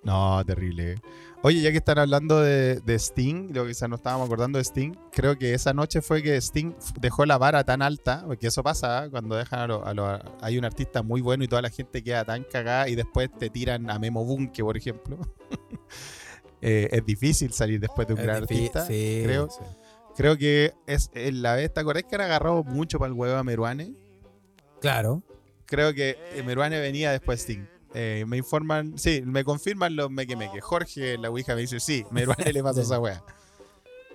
No, terrible. Oye, ya que están hablando de, de Sting, lo que ya nos estábamos acordando de Sting, creo que esa noche fue que Sting dejó la vara tan alta, porque eso pasa ¿eh? cuando dejan a lo- a lo- hay un artista muy bueno y toda la gente queda tan cagada y después te tiran a Memo Bunke, por ejemplo. Eh, es difícil salir después de un Es gran artista. sí, creo, sí. creo que es en la vez, ¿te acordás que han agarrado mucho para el huevo a Meruane? Claro. Creo que eh, Meruane venía después de Sting. Eh, me informan, sí, me confirman los meque meque. Jorge la Ouija me dice, sí, Meruane le pasó esa wea.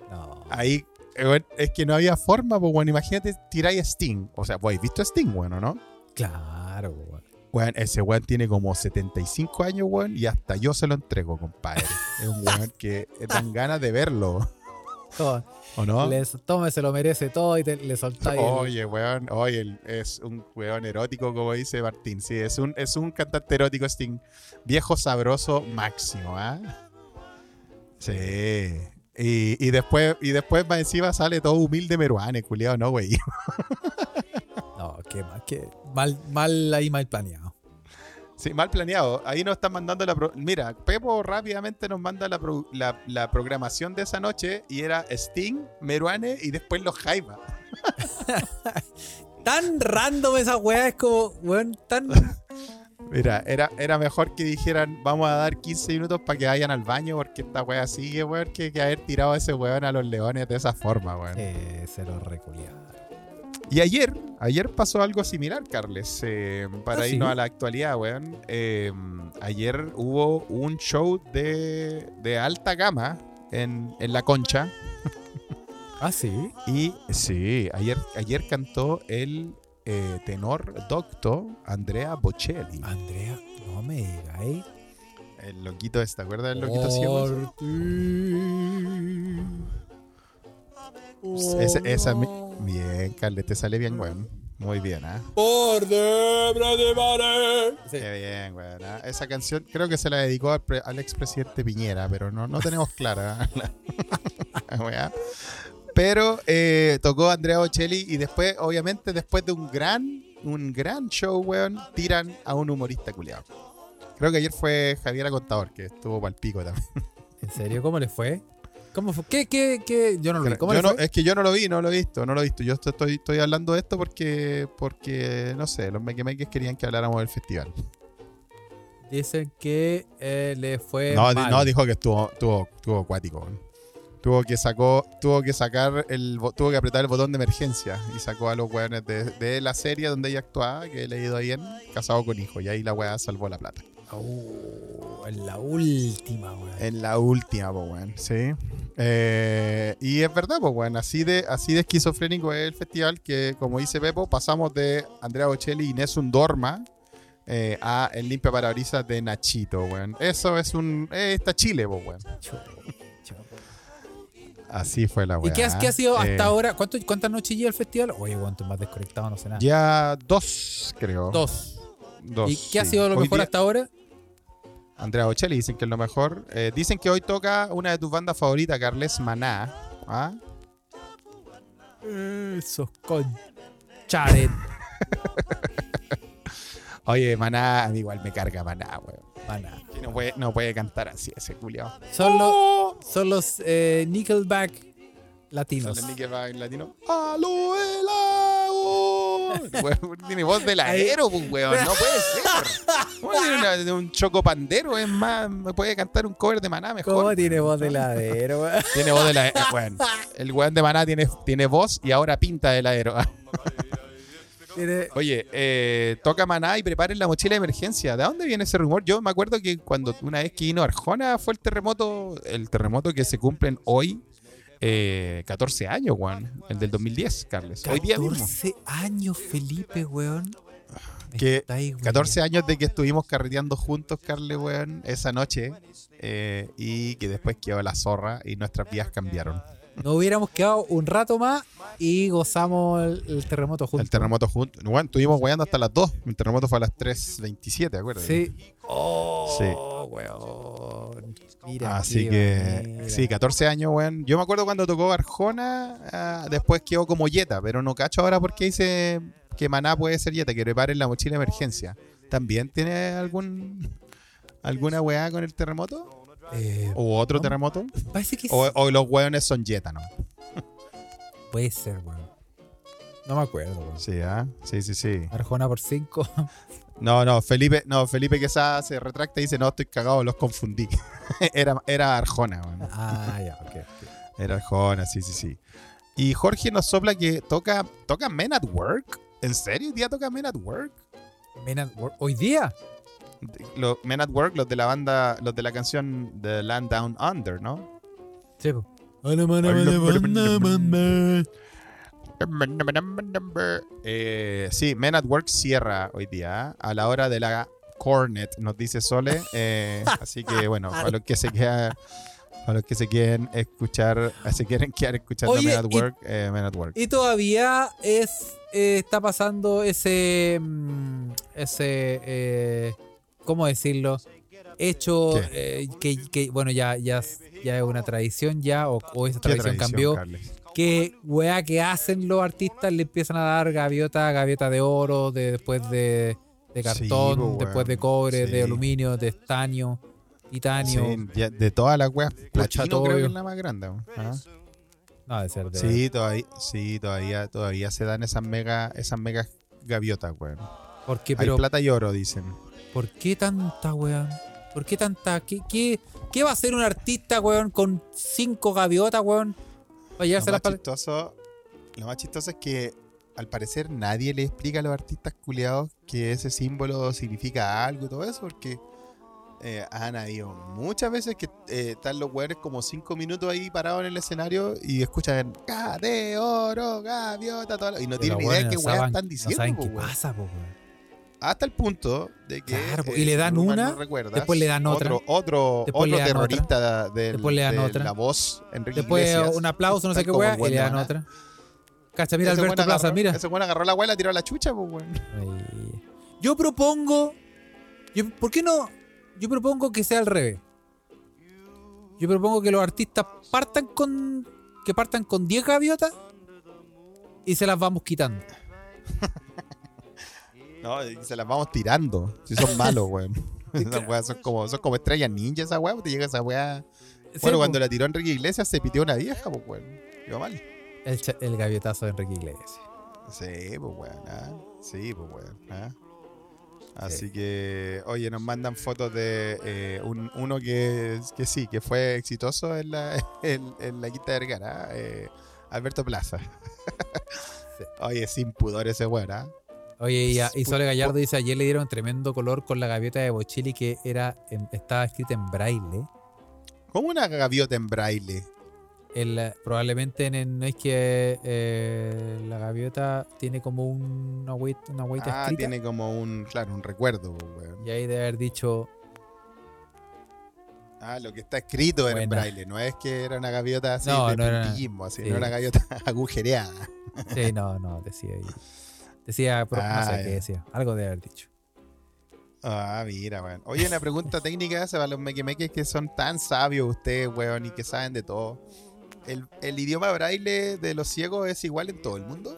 No. Ahí, eh, bueno, es que no había forma, pues bueno, imagínate tiráis a Sting. O sea, pues, ¿visto a Sting, bueno, no? Claro, weón. Weón, ese weón tiene como 75 años, weón, y hasta yo se lo entrego, compadre. es un weón que dan ganas de verlo, Todo, ¿o no? les- tome, se lo merece todo y te- le soltáis. el- Oye, weón, oye, el- es un weón erótico, como dice Martín. Sí, es un, es un cantante erótico, Sting. Viejo sabroso máximo, ¿ah? Sí. Y, y después, y después más encima sale todo humilde meruane, culiado, no, güey. No, qué mal, qué mal, mal ahí, mal planeado. Sí, mal planeado. Ahí nos están mandando la... pro- Mira, Pepo rápidamente nos manda la, pro- la, la programación de esa noche y era Sting, Meruane y después los Jaiba. Tan random esa weá, es como, weón, tan. Mira, era, era mejor que dijeran, vamos a dar 15 minutos para que vayan al baño, porque esta wea sigue, weón, que, que haber tirado a ese weón a los leones de esa forma, weón. Eh, se lo reculiaron. Y ayer, ayer pasó algo similar, Carles, eh, para Ah, irnos ¿sí? a la actualidad, weón. Eh, ayer hubo un show de, de alta gama en, en La Concha. Ah, sí. Y sí, ayer, ayer cantó el eh, tenor docto Andrea Bocelli. Andrea, no me digáis. El loquito este, ¿te acuerdas del loquito? Por esa mi- Bien, Carles, te sale bien, weón. Muy bien, ¿ah? Por dentro de mare. Sí. Qué bien, weón. ¿ah? Esa canción creo que se la dedicó al, pre- al expresidente Piñera, pero no, no tenemos clara la- la weá. Pero eh, tocó Andrea Bocelli y después, obviamente, después de un gran, un gran show, weón, tiran a un humorista culiado. Creo que ayer fue Javier Contador, que estuvo pal pico también. ¿En serio? ¿Cómo le fue? ¿Cómo fue? ¿Qué, qué, qué? Yo no lo vi. ¿Cómo Yo le no- fue? es que yo no lo vi, no lo he visto, no lo he visto. Yo estoy, estoy hablando de esto porque, porque no sé, los mequemeques querían que habláramos del festival. Dicen que eh, le fue No, mal. no, dijo que estuvo, estuvo, estuvo acuático. Tuvo que sacó, tuvo que sacar el tuvo que apretar el botón de emergencia y sacó a los weones de, de la serie donde ella actuaba, que he leído ahí en Casado con Hijo, y ahí la weá salvó la plata. Oh, en la última, weón. En la última, weón, sí. Eh, y es verdad, weón, así de, así de esquizofrénico es el festival que, como dice Pepo, pasamos de Andrea Bocelli y Nessun Dorma eh, a el limpia parabrisas de Nachito, weón. Eso es un... eh, está Chile, weón. Así fue la ¿Y weá. qué, has- qué ha sido Eh, hasta ahora? ¿Cuánto- ¿Cuántas noches lleva el festival? Oye, weón, estoy más desconectado, no sé nada. Ya dos, creo. Dos. Dos, ¿Y qué ha sido lo Hoy mejor día- hasta ahora? Andrea Bocelli dicen que es lo mejor. Eh, dicen que hoy toca una de tus bandas favoritas, Carles Maná. ¿Ah? Esos con Charet. Oye, Maná, igual me carga Maná, weón. Maná. Que No puede, no puede cantar así ese culiao. Son los, son los eh, Nickelback latinos. Sale Nickelback en latino. Tiene voz de ladero, pues, weón. No puede ser. ¿Cómo tiene una- de un chocopandero? Es más, me puede cantar un cover de Maná mejor. ¿Cómo tiene voz de ladero, weón? Tiene voz de ladero. Weón. El weón de Maná tiene, tiene voz y ahora pinta de ladero. Tiene- Oye, eh, toca Maná y preparen la mochila de emergencia. ¿De dónde viene ese rumor? Yo me acuerdo que cuando una vez que vino Arjona fue el terremoto, el terremoto que se cumplen hoy, eh, 14 años, weón. El del 2010, Carles. Hoy día mismo. 14 años, Felipe, weón. Me Que estáis, weón. 14 años de que estuvimos carreteando juntos, Carles, weón, esa noche. eh, y que después quedó la zorra y nuestras vidas cambiaron. Nos hubiéramos quedado un rato más y gozamos el, el terremoto juntos. El terremoto juntos. Bueno, estuvimos weando hasta las 2. El terremoto fue a las 3.27, ¿de acuerdo? Sí. Oh, Sí. weón. Mira, Así que, sí, 14 años, weón. Yo me acuerdo cuando tocó Arjona, ah, después quedó como Yeta, pero no cacho ahora porque dice que Maná puede ser Yeta, que preparen la mochila de emergencia. ¿También tiene algún alguna weá con el terremoto? Eh, ¿O otro terremoto? parece que ¿O, sí. o los weones son Yeta, no? Puede ser, weón. No me acuerdo, weón. Sí, ¿ah? Sí, sí, sí. Arjona por 5. No, no, Felipe, no, Felipe Quesada se retracta y dice, no, estoy cagado, los confundí. era, era Arjona, weón. ah, ya, ok. ok. Era Arjona, sí, sí, sí. Y Jorge nos sopla que toca, toca Men at Work. ¿En serio? ¿Hoy día toca Men at Work? Men at Work. ¿Hoy día? Los Men at Work, los de la banda, los de la canción The Land Down Under, ¿no? Sí. Eh, sí, Men at Work cierra hoy día a la hora de la Cornet, nos dice Sole. Eh, así que bueno, para los que se quedan, para los que se quieren escuchar, se quieren quedar escuchando Oye, Men at y- Work, eh, Men at Work. Y todavía es eh, está pasando ese mm, ese eh, ¿cómo decirlo? hecho eh, que, que, bueno ya ya ya es una tradición ya o, o esa ¿Qué tradición, tradición, cambió Carles? que weá que hacen los artistas le empiezan a dar gaviota gaviota de oro de después de, de Sí, cartón po, después de cobre Sí. de aluminio de estaño titanio Sí, ya de todas las weas, platino creo que es la más grande. ¿Ah? no debe ser de Sí, todavía, sí, todavía, todavía se dan esas mega, esas megas gaviotas, weón. ¿Por qué? Hay pero plata y oro, dicen. ¿Por qué tanta, weón? ¿Por qué tanta? ¿Qué, qué, qué va a hacer un artista, weón, con cinco gaviotas, weón? Para Lo llevarse más, las pal- chistoso, lo más chistoso es que al parecer nadie le explica a los artistas culiados que ese símbolo significa algo y todo eso, porque eh, han habido muchas veces que eh, están los weones como cinco minutos ahí parados en el escenario y escuchan ¡Ga de oro, gaviota! Todo lo- y no tienen ni idea de qué no weas están No diciendo. saben po, qué weón. pasa, po, weón. Hasta el punto de que. Claro, po, eh, y le dan una, no recuerdas, después le dan otra, Otro, otro, otro terrorista del- después le dan de otra, la voz, Enrique Después Iglesias, un aplauso, no sé qué weá, y le dan otra. Cacha, mira Ese Alberto Plaza, agarró- mira. Ese bueno agarró la weá y la tiró a la chucha, pues, weón. Yo propongo. Yo, ¿Por qué no? Yo propongo que sea al revés. Yo propongo que los artistas partan con. Que partan con 10 gaviotas y se las vamos quitando. No, y se las vamos tirando. Si son malos, weón. Esas weas son como, son como estrellas ninja esa weá, te llega esa weá. Sí, Bueno, po. cuando la tiró Enrique Iglesias se pitió una vieja, pues, weón. Iba mal. el, el gaviotazo de Enrique Iglesias. Sí, pues, weón. ah. Sí, pues, weón. ah. Así que, oye, nos mandan fotos de eh, un- uno que, que sí, que fue exitoso en la, en, en la Quinta de Vergara, eh, Alberto Plaza. Sí. Oye, sin pudor ese weón, ¿ah? Oye, y, a- y Pu- Sole Gallardo dice, ayer le dieron tremendo color con la gaviota de Bochili que era en- estaba escrita en braille. Como una gaviota en braille. El, probablemente en, el- no es que eh, la gaviota tiene como un- una huella Ah, escrita. tiene como un, claro, un recuerdo, weón. Y ahí debe haber dicho, Ah, lo que está escrito era en braille, no es que era una gaviota así No, de no puntillismo, así, sí. no era una gaviota agujereada. sí, no, no, decía ahí. Decía, pero no Ah, sé qué decía. Algo debe haber dicho. Ah, mira, weón. Oye, una pregunta técnica hace para los mequemeques que son tan sabios ustedes, weón, y que saben de todo. ¿El, el idioma braille de los ciegos es igual en todo el mundo?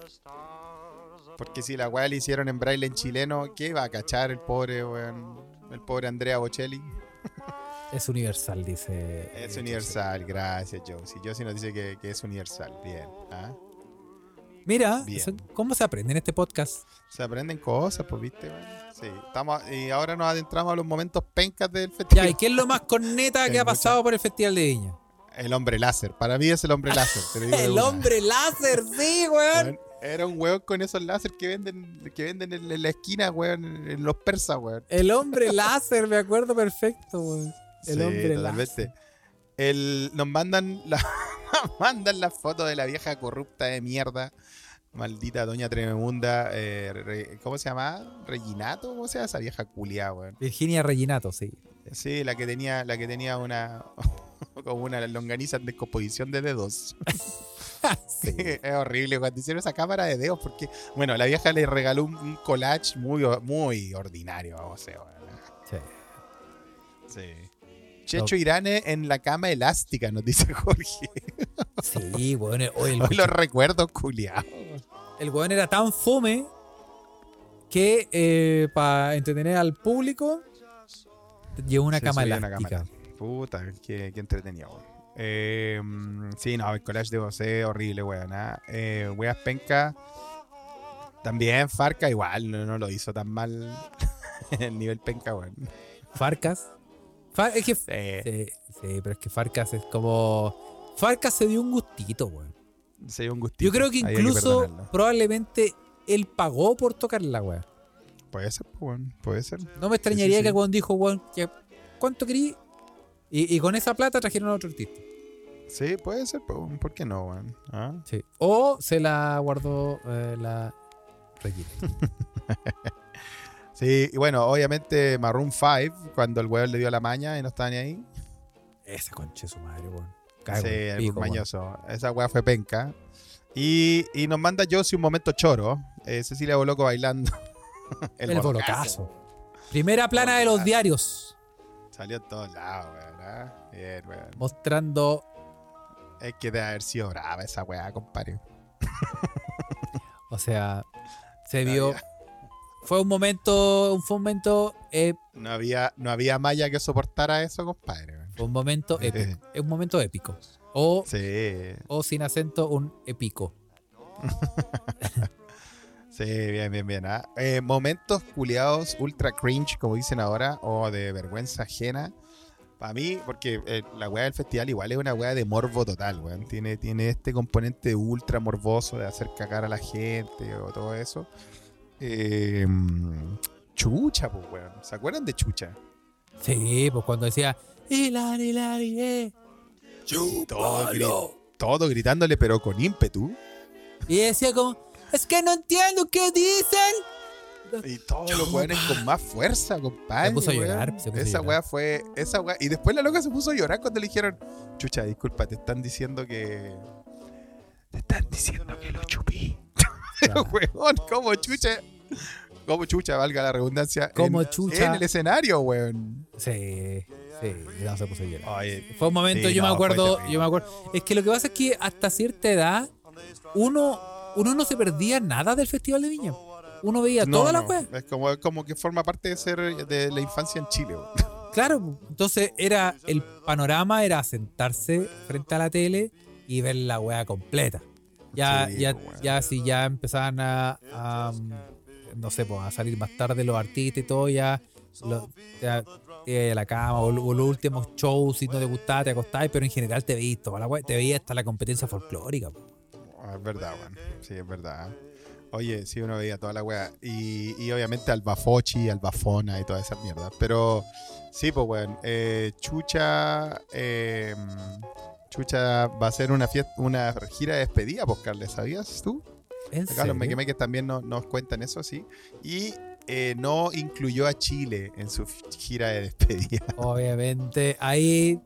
Porque si la weá le hicieron en braille en chileno, ¿qué va a cachar el pobre, weón? El pobre Andrea Bocelli. Es universal, dice. Es universal, gracias, Josie. Josie nos dice que, que es universal. Bien. ¿ah? Mira, Bien. ¿cómo se aprende en este podcast? Se aprenden cosas, pues, viste, weón. Sí. Estamos, y ahora nos adentramos a los momentos pencas del Ya, festival. ¿y qué es lo más corneta que ha pasado por el Festival de Viña? El hombre láser. Para mí es el hombre láser. te lo digo de El una. hombre láser, sí, weón. Era un weón con esos láser que venden, que venden en, en la esquina, weón, en, en los persas, weón. El hombre láser, me acuerdo perfecto, weón. El Sí, hombre totalmente. láser. El, nos mandan la, mandan la foto de la vieja corrupta de mierda. Maldita doña Tremenda. eh, re- ¿Cómo se llama? ¿Reginato? ¿Cómo se llama esa vieja culiada, weón? Virginia Reginato, sí. Sí, la que tenía, la que tenía una. como una longaniza en descomposición de dedos. Sí. es horrible cuando hicieron esa cámara de dedos porque, bueno, la vieja le regaló un, un collage muy, muy ordinario, vamos a ver. Sí. Sí. Checho Irane en la cama elástica, nos dice Jorge. Sí, weón. el- oye, el, Hoy los recuerdos, culiados. el weón era tan fome que para entretener al público llevó una Se cama una elástica. Puta, qué, qué entretenido. weón. Eh, sí, no, el collage de José, horrible, weón. ¿ah? Eh, weas penca. También Farca, igual, no, no lo hizo tan mal el nivel penca, weón. Farcas. Es que. Sí, Sí, sí, pero es que Farcas es como. Farcas se dio un gustito, weón. se dio un gustito. Yo creo que incluso probablemente él pagó por tocar la weá. Puede ser, pues, weón, puede ser. No me extrañaría que cuando dijo, weón, que- ¿cuánto querí? Y, y con esa plata trajeron a otro artista. Sí, puede ser, pues, weón, ¿por qué no, weón? ¿Ah? Sí. O se la guardó eh, la Regina. Sí, y bueno, obviamente Maroon 5, cuando el weón le dio la maña y no estaba ni ahí. Ese conche su madre, weón. Cago Sí, el pico, mañoso. Esa weá fue penca. Y, y nos manda Josie un momento choro. eh, Cecilia Boloco bailando. El, bolocazo. Primera plana de los diarios. Salió en todos lados. ¿ah? Bien, weón. Mostrando. Es que debe haber sido brava esa weá, compadre. O sea, se vio. Fue un momento. Fue un momento. eh, No había, no había malla que soportara eso, compadre. fue un momento épico. Es un momento épico. O, Sí, o sin acento, un épico. sí, bien, bien, bien. ¿ah? Eh, momentos culiados ultra cringe, como dicen ahora, o de vergüenza ajena. Para mí, porque eh, la weá del festival igual es una weá de morbo total, weón. Tiene, tiene este componente ultra morboso de hacer cagar a la gente o todo eso. Eh, chucha, pues, weón. ¿Se acuerdan de Chucha? Sí, pues cuando decía. Hilari, hilari, eh. Todo, gri- todo gritándole, pero con ímpetu. Y decía como. Es que no entiendo qué dicen. Y todos los weones con más fuerza, compadre. Se puso a llorar, se puso esa weá fue. Esa weá. Y después la loca se puso a llorar cuando le dijeron: Chucha, disculpa, te están diciendo que. Te están diciendo que lo chupí. Weón, como chucha. Como chucha, valga la redundancia. Como en, chucha. En el escenario, weón. Sí, sí, no se puso. Oye, Fue un momento, Sí, yo me no, acuerdo, yo me acuerdo. Es que lo que pasa es que hasta cierta edad, uno, uno no se perdía nada del Festival de Viña. Uno veía no, toda la no, wea. Es como, es como que forma parte de ser de la infancia en Chile, weón. Claro, entonces era el panorama era sentarse frente a la tele y ver la wea completa. Ya, Sí, ya, pues, ya si ya empezaban a, a, um, no sé, pues, a salir más tarde los artistas y todo, ya, lo- ya eh, la cama o, o los últimos shows, si no te gustaba, te acostabas, pero en general te veías toda la wea, te veías hasta la competencia folclórica. Ah, Es verdad, weón. Sí, es verdad. Oye, sí, uno veía toda la weá. Y, y obviamente al Bafochi, al Bafona y toda esa mierda. Pero sí, pues, weón. eh, Chucha. eh, Chucha va a ser una fiesta, una gira de despedida, pues, Carles, ¿sabías tú? ¿En Acá los serio? Mequemeques también no- nos cuentan eso, sí. Y eh, no incluyó a Chile en su gira de despedida. Obviamente, ahí,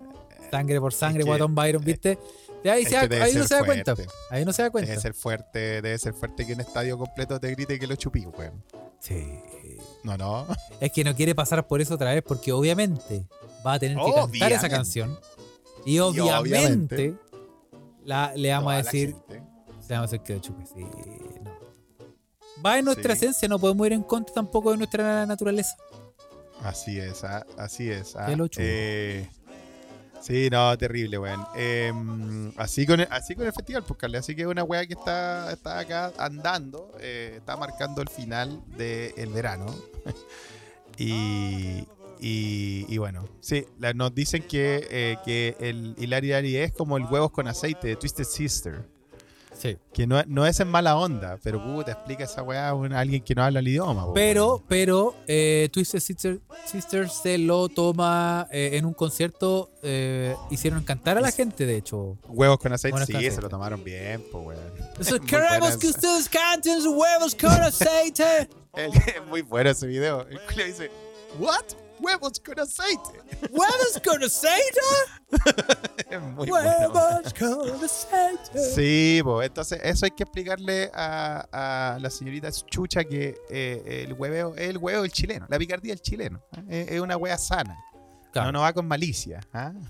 sangre por sangre, Guatón Byron, ¿viste? Y ahí, no se da cuenta. Ahí no se da cuenta. Debe ser fuerte, debe ser fuerte que un estadio completo te grite que lo chupí, weón. Sí. No, no. Es que no quiere pasar por eso otra vez porque obviamente va a tener que cantar esa canción. Y obviamente, obviamente. la, le vamos a decir, le vamos a decir que. Sí, no. Va en nuestra Sí. esencia, no podemos ir en contra tampoco de nuestra naturaleza. Así es, ah, así es. ah. Eh, sí, no, terrible, weón. Eh, así, con el, así con el festival, pues, Carle. Así que es una weá que está, está acá andando, eh, está marcando el final del verano. y, y, y bueno, sí, la- nos dicen que, eh, que el Hilari Hilari es como el huevos con aceite de Twisted Sister. Sí. Que no, no es en mala onda, pero puta, explica esa weá a alguien que no habla el idioma. po, Pero, pero, eh, Twisted Sister, Sister se lo toma eh, en un concierto. eh, hicieron cantar a la gente, de hecho. Huevos con aceite, sí, aceite. se lo tomaron bien, pues, weón. Queremos buenas. que ustedes canten huevos con aceite. Es muy bueno ese video. El dice, ¿What? Huevos con aceite. ¿Huevos con aceite? Es muy bueno. Huevos con aceite. Sí, pues, entonces eso hay que explicarle a, a la señorita Chucha que eh, el hueveo es el huevo del chileno, la picardía del chileno. ¿eh? Es, es una wea sana. Claro. No, no va con malicia. ¿ah?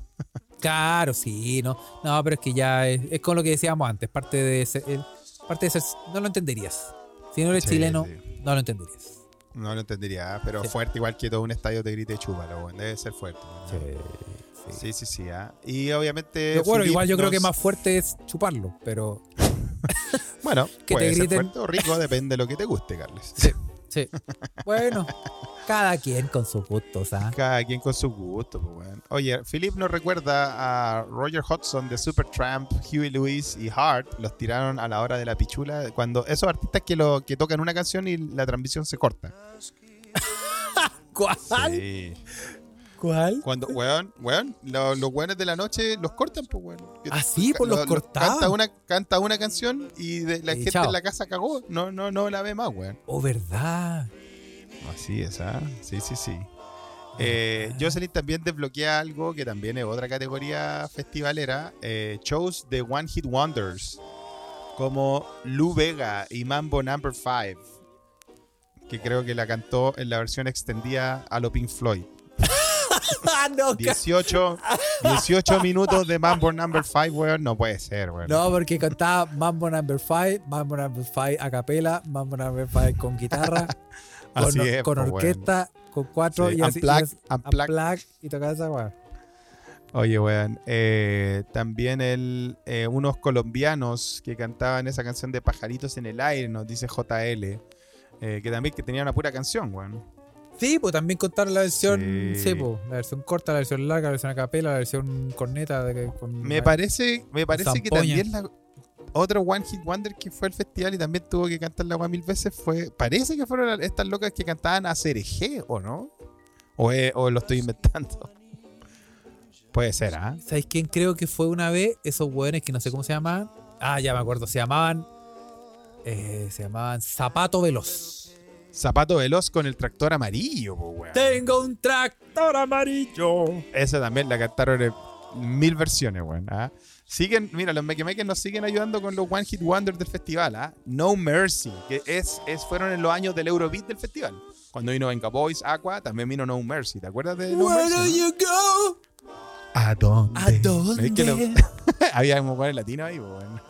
Claro, sí, no. No, pero es que ya es, es con lo que decíamos antes. Parte de ser, el- parte de ser, no lo entenderías. Si no eres Sí, chileno, sí. no lo entenderías. No lo entendería, ¿ah? pero Sí. fuerte igual que todo un estadio te grite chúpalo, debe ser fuerte. ¿no? Sí, sí, sí. ¿ah? Y obviamente. Bueno, igual yo creo que más fuerte es chuparlo, pero Bueno, que puede te ser griten. fuerte o rico, depende de lo que te guste, Carles. sí. Bueno, cada quien con sus gustos, ¿ah? Cada quien con su gusto, pues, weón. Oye, Philip nos recuerda a Roger Hodgson de Supertramp, Huey Lewis y Hart. Los tiraron a la hora de la pichula. Cuando esos artistas que, lo, que tocan una canción y la transmisión se corta. ¿Cuál? Sí. ¿Cuál? Cuando, weón, weón, lo- los weones de la noche los cortan, pues, weón. Ah, sí, pues los lo- lo- cortaban. Canta una, canta una canción y de- la gente chao. en la casa cagó. No, no, no la ve más, weón. Oh, verdad. Así es, ¿ah? Sí, sí, sí. Eh, Jocelyn también desbloquea algo que también es otra categoría festivalera. eh, shows de One Hit Wonders. Como Lou Vega y Mambo Number 5. Que creo que la cantó en la versión extendida a lo Pink Floyd. Ah, no, ca- 18, 18 minutos de Mambo Number 5, weón. No puede ser, weón. no, porque cantaba Mambo Number 5, Mambo Number 5 a capela, Mambo Number 5 con guitarra, con, Así es, con po, weón. orquesta, con cuatro Sí, y así. unplugged, y unplugged. unplugged y tocaba esa weá. Oye, weón. eh, también el, eh, unos colombianos que cantaban esa canción de Pajaritos en el Aire, nos dice JL. eh, que también que tenía una pura canción, weón. Sí, pues también contaron la versión, Sí. sí, pues, la versión corta, la versión larga, la versión a capela, la versión corneta. De, que- con, Me parece, me parece que también la, otro One Hit Wonder que fue al festival y también tuvo que cantar la agua mil veces fue. Parece que fueron estas locas que cantaban a CRG, ¿o no? O, o lo estoy inventando. Puede ser, ¿ah? ¿Sabéis quién creo que fue una vez? Esos hueones que no sé cómo se llamaban. Ah, ya me acuerdo, se llamaban. eh, se llamaban Zapato Veloz. Zapato veloz con el tractor amarillo, weón. Tengo un tractor amarillo. Esa también la cantaron en mil versiones, weón. ¿ah? Siguen, mira, los Mequemeques nos siguen ayudando con los One Hit Wonders del festival, ¿ah? No Mercy, que es, es, fueron en los años del Eurobeat del festival. Cuando vino Venga Boys, Aqua, también vino No Mercy. ¿Te acuerdas de No Where Mercy? do you go? ¿A dónde? ¿A dónde? Es que lo- había como el latino ahí, pues, weón.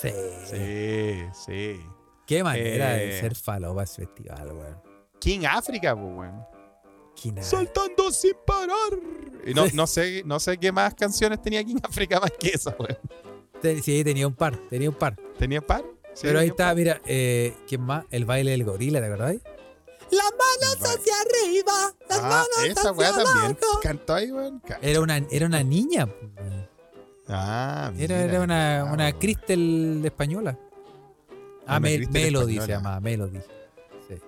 Sí. Sí, sí. Qué manera Eh. de ser falopa ese festival, weón. King África, pues, weón. Saltando sin parar. Y no, no, sé, no sé qué más canciones tenía King África más que esa, weón. Sí, tenía un par, tenía un par. ¿Tenía par? Sí, Pero ahí está, mira, eh, ¿quién más? El baile del gorila, ¿te acordás? Las manos hacia arriba, las Ah, manos esa hacia weá también. abajo. Cantó ahí, weón. Era una, era una niña. Ah, Era, mira, era una, ah, una weón. Crystal española. Ah, Una Mel- Crystal Melody se llama, Melody.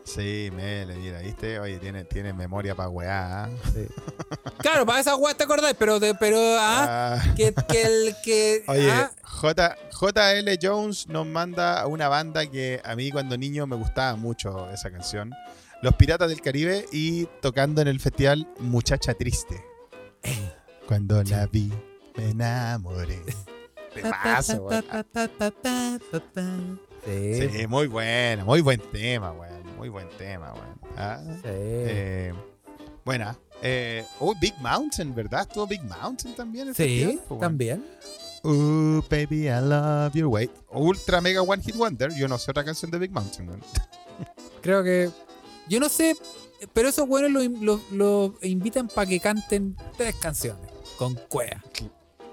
Sí, Sí, Mele, mira, ¿viste? Oye, tiene, tiene memoria para weá. ¿ah? sí. claro, para esa weá te acordás, pero, de- pero ah, Ah. que, que el que. Oye, ah, J, JL Jones nos manda a una banda que a mí cuando niño me gustaba mucho esa canción. Los Piratas del Caribe y tocando en el festival Muchacha Triste. Cuando la vi, me enamoré. Sí. Sí, muy bueno, muy buen tema, weón. Muy buen tema, weón. Ah, sí. eh, buena. Eh, oh, Big Mountain, ¿verdad? Estuvo Big Mountain también. el Sí, también. Ooh, baby, I love your way. Ultra mega one hit wonder. Yo no sé otra canción de Big Mountain. weón. Creo que. Yo no sé, pero esos buenos lo, lo- lo invitan para que canten tres canciones con cuea.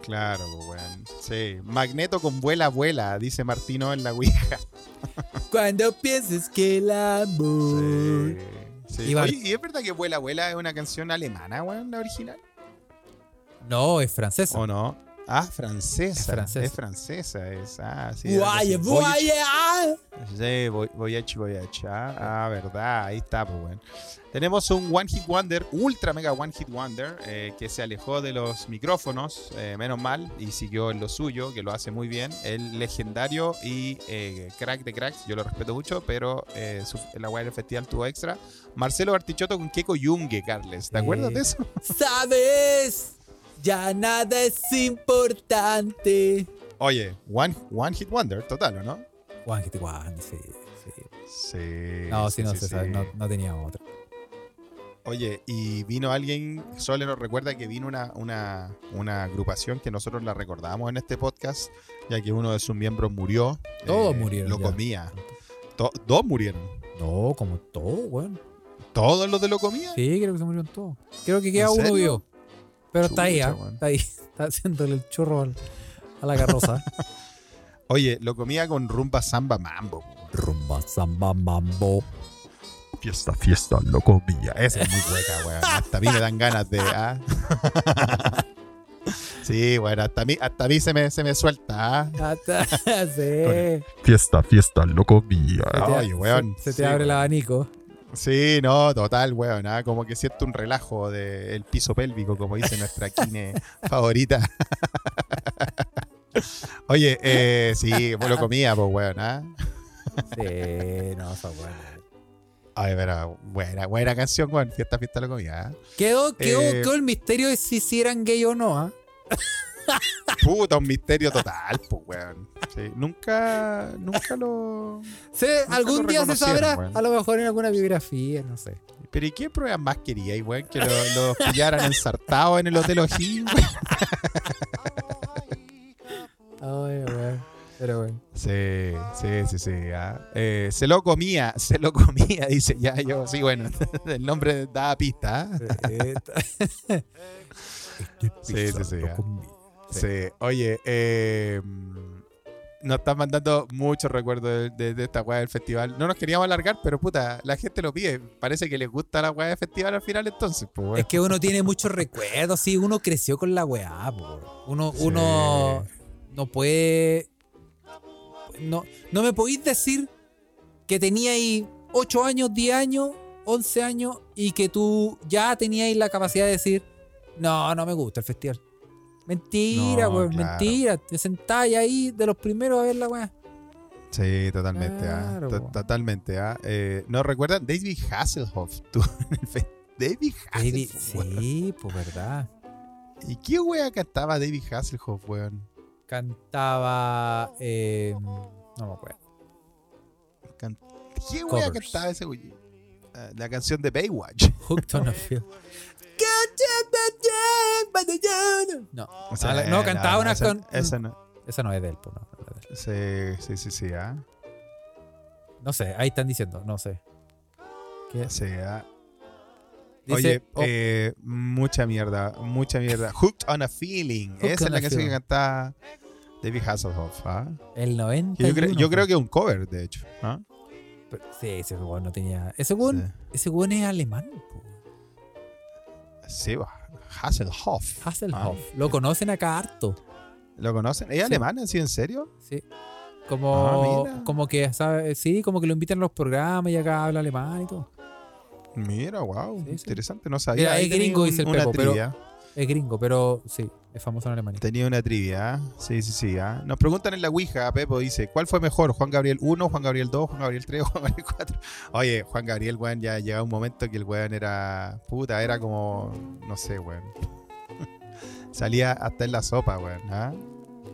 Claro, weón. Sí. Magneto con vuela, vuela, dice Martino en la Ouija. Cuando pienses que el amor. Sí. sí. Y Bar- Oye, ¿y es verdad que vuela, vuela es una canción alemana, weón, la original? No, es francesa. ¿O no? Ah, francesa. Es francesa. Es francesa, es. Ah, sí. Así. guaya, ah. Sí, voy, voy a echar, voy a echar. Ah, verdad, ahí está, pues bueno. Tenemos un One Hit Wonder, ultra mega One Hit Wonder, eh, que se alejó de los micrófonos, eh, menos mal, y siguió en lo suyo, que lo hace muy bien. El legendario y eh, crack de cracks, yo lo respeto mucho, pero su- la weá del festival tuvo extra. Marcelo Bartichotto con Keiko Yungue, Carles. ¿Te acuerdas de eso? Sabes, ya nada es importante. Oye, One, one Hit Wonder, total, ¿o no? Juan, que Juan, sí, sí. Sí. No, sí, sí, no sí, no, no tenía otra. Oye, y vino alguien, Sole nos recuerda que vino una, una, una agrupación que nosotros la recordamos en este podcast, ya que uno de sus miembros murió. eh, Todos murieron Lo comía. To- dos murieron. No, como todo, weón. ¿Todos los de lo comía? Sí, creo que se murieron todos. Creo que queda ¿En uno vivo. Pero está ahí, ¿ah? weón. Está ahí. Está haciéndole el churro al- a la carroza. Oye, lo comía con rumba samba mambo. Rumba, samba, mambo. Fiesta, fiesta, lo comía. Esa es muy hueca, weón. Hasta a mí me dan ganas de. ah. sí, bueno, hasta a mí, hasta a mí se, me, se me suelta. ah. Hasta- sí. Fiesta, fiesta, lo comía. Ay, weón. se, se te Sí, abre el abanico. Sí, no, total, weón. ah, Como que siento un relajo del piso pélvico, como dice nuestra kine favorita. Oye, eh, sí, vos lo comía, pues, weón. ¿ah? Sí, no, está bueno. Ay, pero buena, buena canción, weón. Fiesta, fiesta, lo comía. ¿ah? Quedó, quedó, Eh, quedó el misterio de si, si eran gay o no, ¿ah? Puta, un misterio total, pues, weón. Sí, nunca, nunca lo. Sí, Nunca algún lo día se sabrá. weón. A lo mejor en alguna biografía, no sé. Pero ¿y qué pruebas más quería, weón? Que lo- pillaran ensartados en el Hotel O'Higgins, weón. Ay, weón. Pero bueno. Sí, sí, sí, sí. ah. Eh, se lo comía, se lo comía, dice ya yo. Sí, bueno, el nombre da pista. ah. Sí, sí, sí, ah. Sí. Oye, eh, nos están mandando muchos recuerdos de, de- de esta weá del festival. No nos queríamos alargar, pero puta, la gente lo pide. Parece que les gusta la weá del festival al final, entonces, pues. Es que uno tiene muchos recuerdos, sí, uno creció con la weá, po. Uno, Sí. uno no puede. No, no me podéis decir que teníais 8 años, 10 años, 11 años y que tú ya teníais la capacidad de decir, no, no me gusta el festival. Mentira, No, weón, claro. mentira. Te sentáis ahí de los primeros a ver la weá. Sí, totalmente. ah. Claro, totalmente. ah. Eh, ¿No recuerdan? David Hasselhoff. tú, David David, Hasselhoff. weón. sí, pues verdad. ¿Y qué wea cantaba David Hasselhoff, weón? Cantaba. eh, no me acuerdo. Can- ¿Qué wea cantaba ese güey? Ah, la canción de Baywatch. Hooked on a Feel. No, O sea, no, cantaba una esa, con. esa no. Esa no es de él, pues no. no es de él. Sí, sí, sí, sí. ah. No sé, ahí están diciendo, no sé. ¿Qué? Sí, ah. Dice, Oye, oh, eh, mucha mierda, mucha mierda. Hooked on a Feeling. Hooked Esa es la canción que cantaba David Hasselhoff, ¿ah? El 90. Que Yo, creo- yo creo que es un cover, de hecho. ¿ah? Sí, ese weón no tenía. Ese weón, ese weón es alemán. po. Sí, va. Hasselhoff. Hasselhoff. Ah. Lo conocen acá harto. ¿Lo conocen? ¿Es Sí. alemán? ¿Sí, en serio? Sí. Como, Ah, como que, ¿sabe? Sí, como que lo invitan a los programas y acá habla alemán y todo. Mira, wow. Sí, sí. interesante. No sabía. Mira, es gringo, dice el Pepo, pero-. Es gringo, pero sí, es famoso en Alemania. Tenía una trivia. ¿ah? Sí, sí, sí. ¿ah? Nos preguntan en la Ouija, Pepo dice, ¿cuál fue mejor? ¿Juan Gabriel 1, Juan Gabriel 2, Juan Gabriel 3 o Juan Gabriel 4? Oye, Juan Gabriel, weón, ya llegaba un momento que el weón era... Puta, era como... No sé, weón. Salía hasta en la sopa, weón. ¿ah?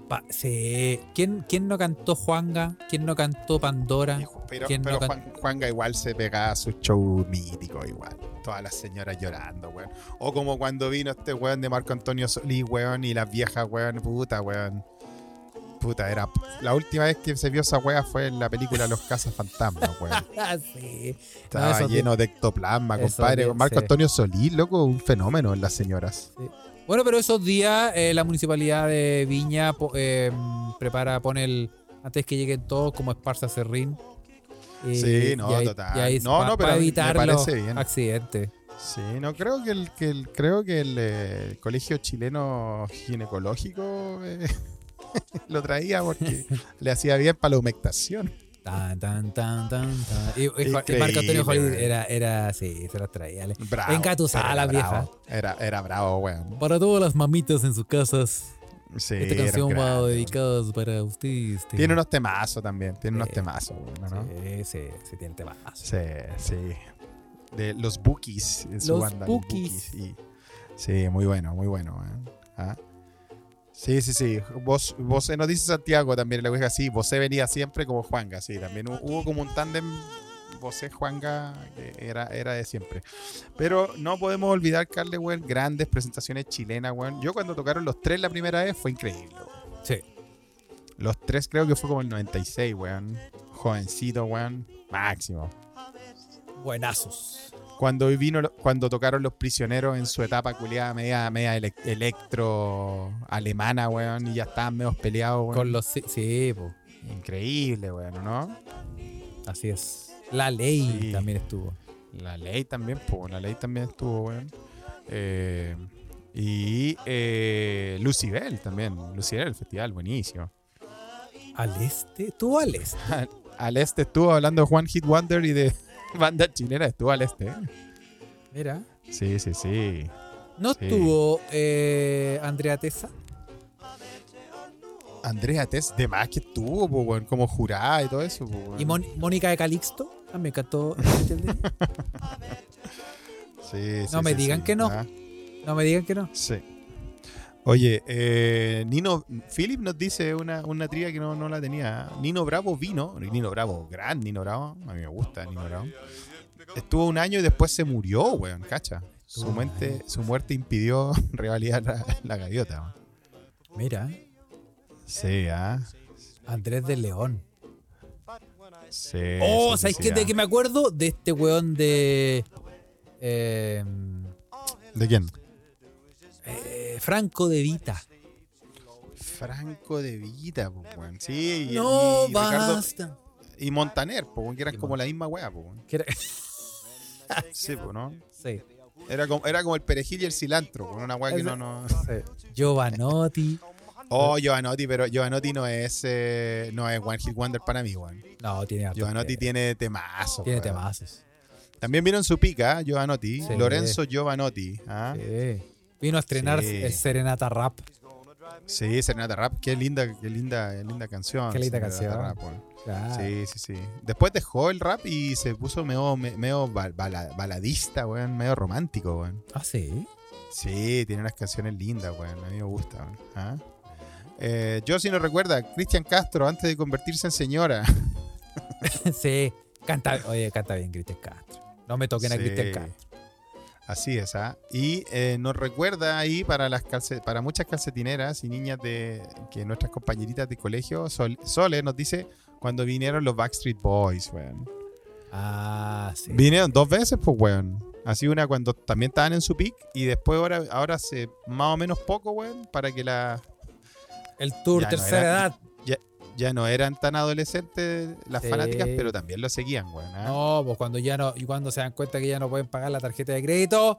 Pa- sí. ¿Quién, ¿Quién no cantó Juanga? ¿Quién no cantó Pandora? Pero, ¿Quién pero no Juan, Juanga igual se pegaba su show mítico igual. Todas las señoras llorando, weón. O como cuando vino este weón de Marco Antonio Solís, weón, y las viejas, weón, puta, weón. Puta, era. La última vez que se vio esa wea fue en la película Los Casas Fantasmas, weón. Ah, sí. Estaba lleno de ectoplasma, compadre. Marco sí. Antonio Solís, loco, un fenómeno en las señoras. Bueno, pero esos días eh, la municipalidad de Viña eh, prepara, pone el. Antes que lleguen todos, como Esparza Serrín. Y- Sí, no, ahí- total. y ahí No, pa- no, pero me evitar parece los bien. accidentes. Sí, no creo que el, que el creo que el, eh, colegio chileno ginecológico eh, lo traía porque le hacía bien para la humectación. Tan, tan, tan, tan, tan. Y, y Ju- y Marco Antonio Holly era, era, sí, se las traía. Bravo. Engatusada la vieja. Era, era bravo, weón. Para todas las mamitas en sus casas, Sí, esta canción va dedicada para ustedes. Tiene unos temazos también, tiene unos temazos, weón, ¿no? Sí, sí, sí, tiene temas. Sí, sí. De los Bookies, su Los banda. Bookies. y- sí, muy bueno, muy bueno. weón. ¿Ah? Sí, sí, sí. Vos, vos nos dice Santiago también, le dije sí, vos venía siempre como Juanga, sí, también hu- hubo como un tándem José Juanga que era, era de siempre. Pero no podemos olvidar, Carle, weón, grandes presentaciones chilenas, weón. Yo cuando tocaron los tres la primera vez fue increíble, weón. Sí. Los tres creo que fue como el 96, weón. Jovencito, weón. Máximo. Buenazos. Cuando vino, cuando tocaron los prisioneros en su etapa culiada media, media ele- electro alemana, weón, y ya estaban medio peleados, weón. Con los. Sí, sí, po, Increíble, weón, ¿no? así es. La ley Sí. también estuvo. La ley también, pues, la ley también estuvo, weón. Eh, y eh, Lucibel también. Lucibel, el festival, buenísimo. Al este. Estuvo al este. Al este estuvo hablando de One Hit Wonder y de banda chilena, estuvo al este. Mira. Sí, sí, sí. ¿No Sí. estuvo eh, Andrea Tesa? Andrea Tess, de más que estuvo, como jurada y todo eso. ¿Y Mon- Mónica de Calixto? Ah, me encantó. Sí, sí, No me digan que no. Ah, no me digan que no. sí. Oye, eh, Nino, Philip nos dice una, una trivia que no, no la tenía. Nino Bravo vino, Nino Bravo, gran Nino Bravo, a mí me gusta Nino Bravo. Estuvo un año y después se murió, weón, cacha. Su año. su muerte impidió revalidar la, la gaviota. weón. Mira. Sí, ah. Andrés de León. Sí. oh, ¿sabes qué? ¿De ah. qué me acuerdo? De este weón de. eh, ¿De quién? eh, Franco de Vita. Franco de Vita, pues. Sí, y, No, y Ricardo- basta. y Montaner, pues, que eran Y como la misma weá, pues. Sí, pues, ¿no? sí, Era como, era como el perejil y el cilantro, con una weá que no, no. sí. Giovanotti. Oh, Giovanotti, pero Giovanotti no es eh, no es One Hit Wonder para mí, weón. No, tiene Giovanotti que- tiene temazo. Tiene temazos. También vino en su pica, Giovanotti. Sí. Lorenzo Giovanotti. ¿ah? Sí. Vino a estrenar Sí. el Serenata Rap. Sí, Serenata Rap, qué linda, qué linda, qué linda canción. Qué linda Serenata canción. Rap, weón. Claro. Sí, sí, sí. Después dejó el rap y se puso medio, me- medio bal- bala- baladista, weón, medio romántico, weón. Ah, sí. Sí, tiene unas canciones lindas, weón. A mí me gusta, weón. ¿Ah? Eh, yo, si no recuerda, Cristian Castro, antes de convertirse en señora. sí. Canta, oye, canta bien Cristian Castro. No me toquen a. Cristian Castro. Así es, ¿ah? Y eh, nos recuerda ahí para las calce- para muchas calcetineras y niñas de que nuestras compañeritas de colegio, Sol- Sole nos dice cuando vinieron los Backstreet Boys, weón. Ah, sí. Vinieron dos veces, pues, weón. Así una cuando también estaban en su pick y después ahora, ahora hace más o menos poco, weón, para que la El tour Ya no tercera era- edad. Ya no eran tan adolescentes las Sí. fanáticas, pero también lo seguían, weón. ¿ah? No, pues cuando ya no, y cuando se dan cuenta que ya no pueden pagar la tarjeta de crédito.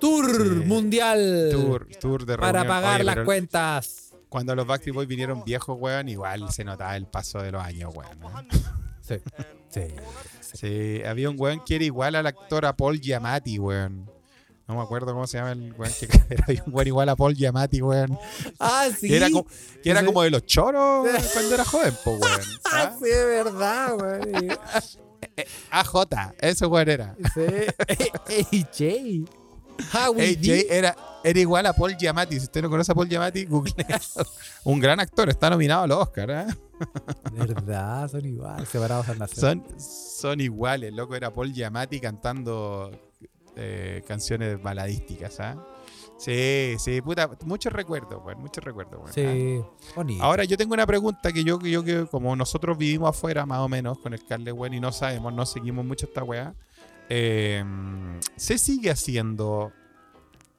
Tour Sí. mundial Tour, tour de para reunión. pagar Oye, las cuentas. Cuando los Backstreet Boys vinieron viejos, weón, igual se notaba el paso de los años, weón. ¿ah? Sí, sí. Sí, había un weón que era igual al actor a Paul Giamatti, weón. No me acuerdo cómo se llama el weón que había un weón igual a Paul Giamatti, weón. Ah, sí. Que era, como, que era como de los choros cuando era joven, po, weón. Ah, sí, es verdad, güey. AJ, ese weón era. Sí. AJ. AJ era, era igual a Paul Giamatti. Si usted no conoce a Paul Giamatti, google. un gran actor, está nominado al Oscar, ¿ah? Verdad, son igual, separados al nacer. Son, son iguales, loco. Era Paul Giamatti cantando eh, canciones baladísticas, ¿ah? Sí, sí, puta, muchos recuerdos, muchos recuerdos, weón. ¿ah? Sí, bonito. Ahora yo tengo una pregunta que yo, que yo que como nosotros vivimos afuera más o menos con el Carle weón, y no sabemos, no seguimos mucho esta weá. eh, ¿Se sigue haciendo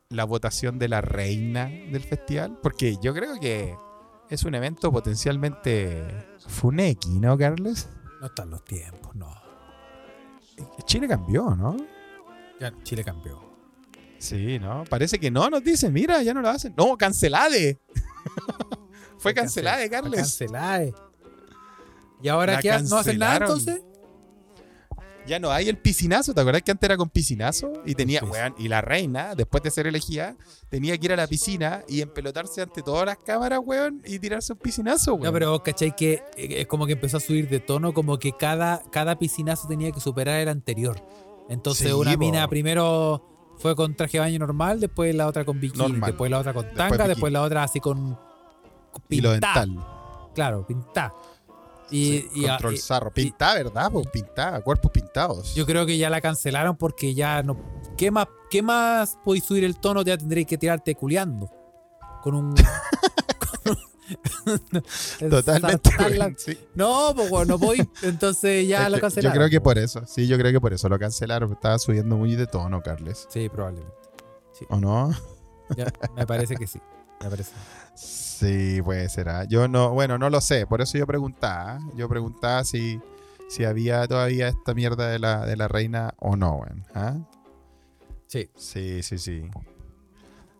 la votación de la reina del festival? Porque yo creo que es un evento potencialmente funeki, ¿no, Carles? No están los tiempos, no. Chile cambió, ¿no? Ya Chile cambió. Sí, ¿no? Parece que no, nos dicen, mira, ya no lo hacen. No, cancelade. Fue cancelada, Cancel- Carles. Cancelada. ¿Y ahora La qué? ha- ¿No hacen nada entonces? Ya no hay el piscinazo, ¿te acuerdas que antes era con piscinazo? Y tenía, weón, y la reina, después de ser elegida, tenía que ir a la piscina y empelotarse ante todas las cámaras, weón, y tirarse un piscinazo, weón. No, pero vos cachai que eh, es como que empezó a subir de tono, como que cada, cada piscinazo tenía que superar el anterior. Entonces Sí, una po. mina primero fue con traje de baño normal, después la otra con bikini, Normal. después la otra con tanga, después la otra así con, dental. Claro, pintada. Y, Sí, y- control y- zarro. Pintada, ¿verdad? Pues pintada, cuerpos pintados. yo creo que ya la cancelaron porque ya no. ¿Qué más, qué más podéis subir el tono? Ya tendréis que tirarte culeando. Con un. Totalmente. sí. No, pues bueno, no voy. Entonces ya Este, lo cancelaron. Yo creo que por eso, sí, yo creo que por eso lo cancelaron. Estaba subiendo muy de tono, Carles. Sí, probablemente. ¿O no? Ya, me parece que sí. Me parece. Sí, puede ser. ¿ah? Yo no, bueno, no lo sé. Por eso yo preguntaba. ¿ah? Yo preguntaba si, si había todavía esta mierda de la, de la reina o no. ¿ah? Sí. Sí, sí, sí.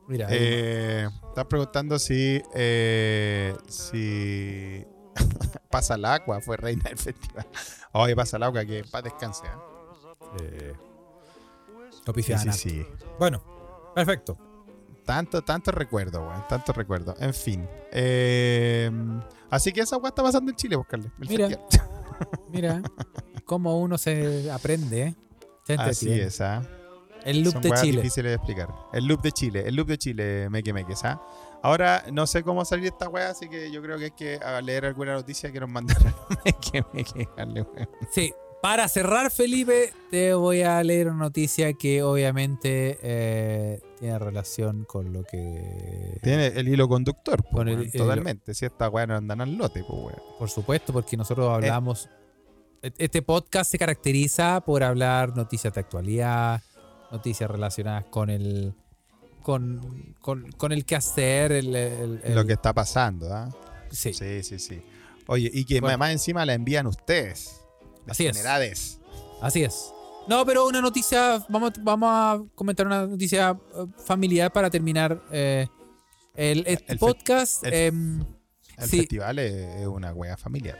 Mira, Eh, estás preguntando si, eh, si Pasa el Agua fue reina del festival. Oye, Pasa el Agua, que paz descanse. eh, lo Sí, sí. Bueno, perfecto. Tanto, tanto recuerdo, weón. Tanto recuerdo. En fin. Eh, así que esa weá está pasando en Chile, buscarle. Mira. Mira cómo uno se aprende, ¿eh? Así es, ¿ah? El loop Son de Chile. difíciles de explicar. El loop de Chile, el loop de Chile, meque meques, ¿ah? Ahora no sé cómo salir esta wea, así que yo creo que hay que leer alguna noticia que nos mandaron. meque meque, dale. Sí, para cerrar, Felipe, te voy a leer una noticia que obviamente eh, tiene relación con lo que. Tiene el hilo conductor, pues, Con el- weón, el- totalmente. Si esta weá no andan al lote, pues weón. Por supuesto, porque Eh. nosotros hablamos. e- Este podcast se caracteriza por hablar noticias de actualidad, noticias relacionadas con el. con, con, con el quehacer, el, el- el- Lo que está pasando, ¿ah? sí. Sí, sí, sí. Oye, y que Bueno. más encima la envían ustedes. Así es. Degenerades. Así es. No, pero una noticia, vamos, vamos a comentar una noticia eh, familiar para terminar eh, el, El podcast. el- em, Sí. festival es, es una wea familiar.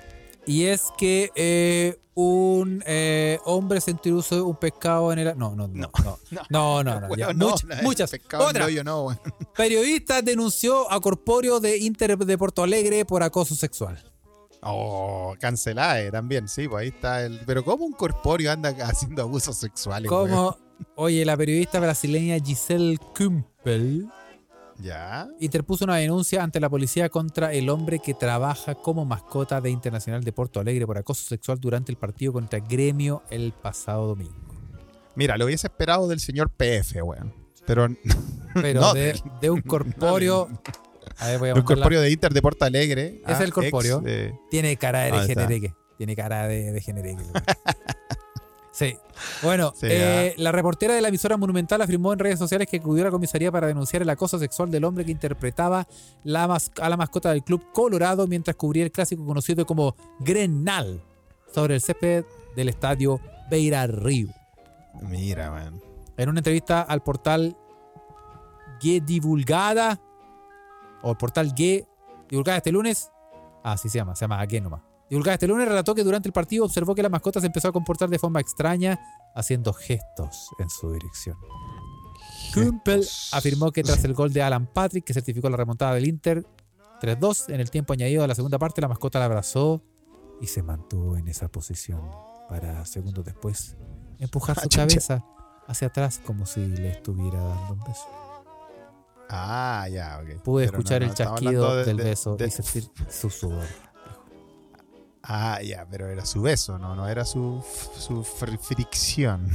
Y es que eh, un eh, hombre se introduce un pescado en el... No, no, no. No. No, no, no. no, muchas. en Otra. Periodista denunció a Corpóreo de Inter de Porto Alegre por acoso sexual. Oh, cancelada también, sí, pues ahí está el. Pero ¿cómo un corpóreo anda haciendo abusos sexuales? Como, oye, la periodista brasileña Giselle Kumpel Ya. interpuso una denuncia ante la policía contra el hombre que trabaja como mascota de Internacional de Porto Alegre por acoso sexual durante el partido contra Gremio el pasado domingo. Mira, lo hubiese esperado del señor PF, weón. Pero Pero No, de, de un corpóreo. A ver, voy a un buscarla. corpóreo de Inter de Porto Alegre. Es ah, el corpóreo. ex de- Tiene cara de está. degenereque. Tiene cara de degenereque. Sí. Bueno, Sí, eh, la reportera de la emisora Monumental afirmó en redes sociales que acudió a la comisaría para denunciar el acoso sexual del hombre que interpretaba la a la mascota del club Colorado mientras cubría el clásico conocido como Grenal sobre el césped del estadio Beira Río. Mira, weón. En una entrevista al portal G Divulgada, o el portal G Divulgada este lunes, ah, así se llama, se llama G nomás. Divulgada este lunes relató que durante el partido observó que la mascota se empezó a comportar de forma extraña, haciendo gestos en su dirección. Kumpel afirmó que tras el gol de Alan Patrick, que certificó la remontada del Inter 3-2, en el tiempo añadido a la segunda parte, la mascota la abrazó y se mantuvo en esa posición para segundos después empujar Ah, su cabeza hacia atrás como si le estuviera dando un beso. Ah, ya, ok. Pude Pero no, escuchar no, el estamos chasquido de- del de- beso de- y sentir su sudor. Ah, ya, pero era su beso, no, no era su, su fr- fricción.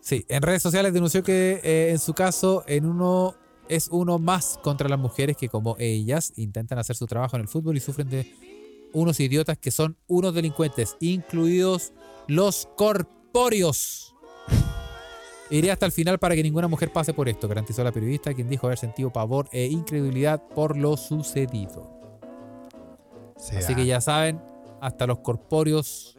Sí, en redes sociales denunció que eh, en su caso en uno es uno más contra las mujeres que como ellas intentan hacer su trabajo en el fútbol y sufren de unos idiotas que son unos delincuentes, incluidos los corpóreos. Iré hasta el final para que ninguna mujer pase por esto, garantizó la periodista, quien dijo haber sentido pavor e incredulidad por lo sucedido. Sí, Así ah. que ya saben, hasta los corpóreos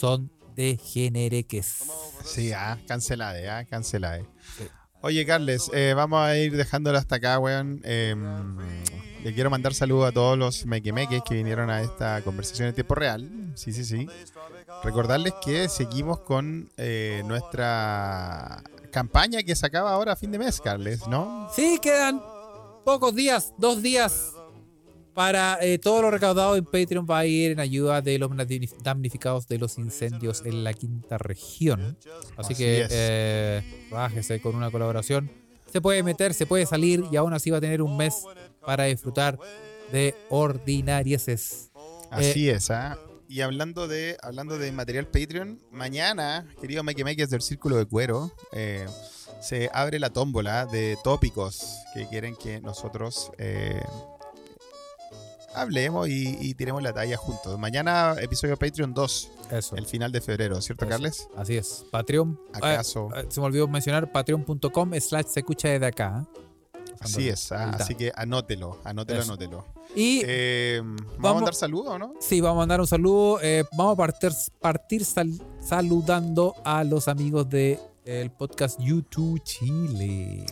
son degenereques. Sí, ah, cancelade, ah, cancelade. Sí. Oye, Carles, eh, vamos a ir dejándolo hasta acá, weón. Eh, le quiero mandar saludos a todos los mequemeques que vinieron a esta conversación en tiempo real. Sí, sí, sí. Recordarles que seguimos con eh, nuestra campaña que se acaba ahora a fin de mes, Carles, ¿no? Sí, quedan pocos días, dos días para eh, todo lo recaudado en Patreon va a ir en ayuda de los damnificados de los incendios en la quinta región. Así, Así que eh, bájese con una colaboración. Se puede meter, se puede salir y aún así va a tener un mes para disfrutar de ordinarieses. Así es, ¿ah? Y hablando de, hablando de material Patreon, mañana, querido Mequemeques del Círculo de Cuero, eh, se abre la tómbola de tópicos que quieren que nosotros eh, hablemos y, y tiremos la talla juntos. Mañana, episodio Patreon 2, Eso. el final de febrero, ¿cierto, Eso. Carles? Así es. Patreon. ¿Acaso? eh, eh, se me olvidó mencionar patreon.com slash se escucha desde acá. Así es, ah, así que anótelo, anótelo, Eso. anótelo. Y Eh, ¿Vamos a mandar saludos o no? Sí, vamos a mandar un saludo. eh, vamos a partir, partir sal- saludando a los amigos de el podcast YouTube Chile.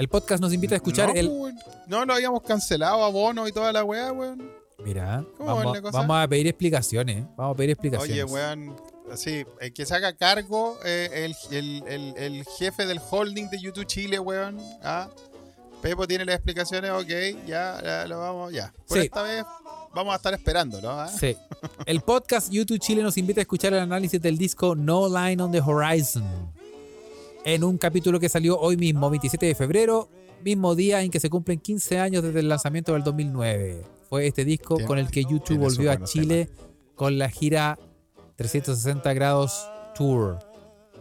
El podcast nos invita a escuchar no, el. weón. No, lo habíamos cancelado, abono y toda la weá, weón. Mira, ¿Cómo vamos, a pedir explicaciones. Vamos a pedir explicaciones. Oye, weón, así, el que se haga cargo, eh, el, el- el- el jefe del holding de YouTube Chile, weón. ¿ah? Pepo tiene las explicaciones, ok, ya, ya lo vamos, ya. Por Sí. esta vez vamos a estar esperándolo, ¿ah? Sí. El podcast YouTube Chile nos invita a escuchar el análisis del disco No Line on the Horizon. En un capítulo que salió hoy mismo, 27 de febrero, mismo día en que se cumplen 15 años desde el lanzamiento del 2009. Fue este disco Tiene- con el que YouTube tiene volvió a Chile con la gira 360 grados Tour.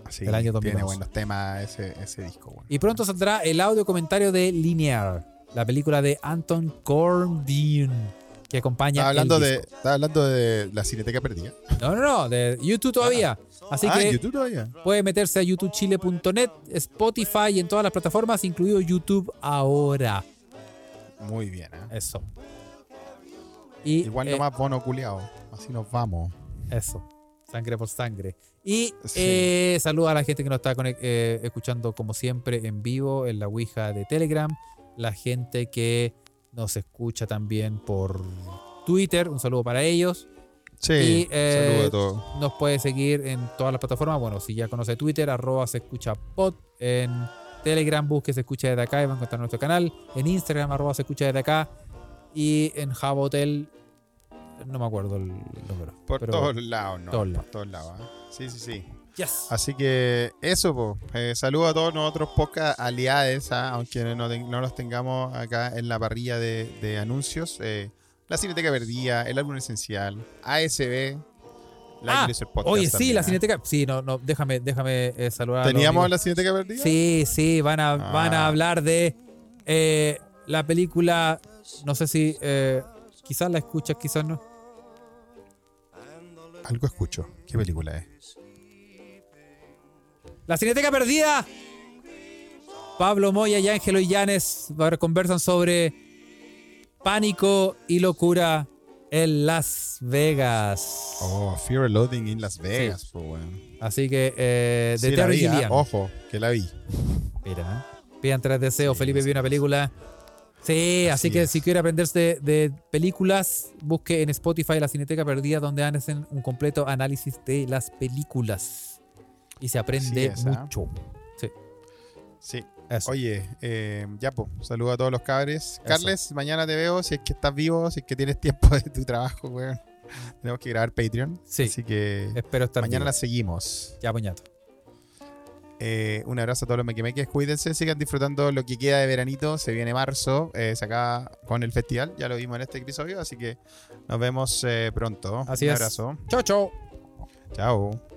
Sí, del año Tiene 2011. buenos temas ese, ese disco. Y pronto saldrá el audio comentario de Linear, la película de Anton Corbijn, que acompaña Estaba el hablando, de, disco. estaba hablando de la cineteca perdida. No, no, no, de YouTube todavía. Así ah, que YouTube todavía. puede meterse a youtubechile.net, Spotify y en todas las plataformas, incluido YouTube ahora. Muy bien, ¿eh? Eso. Y, Igual eh, nomás bono culiao. Así nos vamos. Eso. Sangre por sangre. Y Sí. eh, saludo a la gente que nos está eh, escuchando como siempre en vivo en la Ouija de Telegram. La gente que nos escucha también por Twitter. Un saludo para ellos. Sí, Y, eh, saludo a todos. Nos puede seguir en todas las plataformas. Bueno, si ya conoce Twitter, arroba se escucha pod. En Telegram, busque se escucha desde acá y va a encontrar nuestro canal. En Instagram, arroba se escucha desde acá. Y en Jabotel, no me acuerdo el, número. Por todos lados, ¿no? todos por lados. todos lados. ¿eh? Sí, sí, sí. Yes. Así que eso, po. Eh, saludo a todos nosotros podcast aliados, ¿ah? aunque no, no los tengamos acá en la parrilla de, de anuncios. Eh, la Cineteca Verdía, el álbum esencial, ASB, la Ah, Iglesia Podcast. Oye, sí, también, la ¿ah? Cineteca. Sí, no, no, déjame, déjame eh, saludar. a ¿Teníamos amigos. la Cineteca Verdía? Sí, sí, van a, van a Ah. hablar de eh, la película. No sé si eh, quizás la escuchas, quizás no. Algo escucho. ¿Qué película es? La Cineteca Perdida. Pablo Moya y Ángelo Illanes conversan sobre pánico y locura en Las Vegas. Oh, Fear Loading in Las Vegas, po, weón. Así que, eh, de Sí, la vi, ah. Ojo, que la vi. Mira, pidan tres deseos. Sí, Felipe sí, vio una película. Sí, así, Así que si quiere aprenderse de, de películas, busque en Spotify la Cineteca Perdida, donde hacen un completo análisis de las películas. Y se aprende ¿ah? mucho. Sí, Sí. Eso. Oye, eh, ya, pues, saludo a todos los cabres. Carles, mañana te veo si es que estás vivo, si es que tienes tiempo de tu trabajo, weón. Tenemos que grabar Patreon. Sí. Así que Espero estar mañana vivo. la seguimos. Ya, puñato. Eh, un abrazo a todos los mequimeques. Cuídense, sigan disfrutando lo que queda de veranito. Se viene marzo, eh, se acaba con el festival. Ya lo vimos en este episodio, así que nos vemos eh, pronto. Así un es. abrazo. Chao, chao. Chao.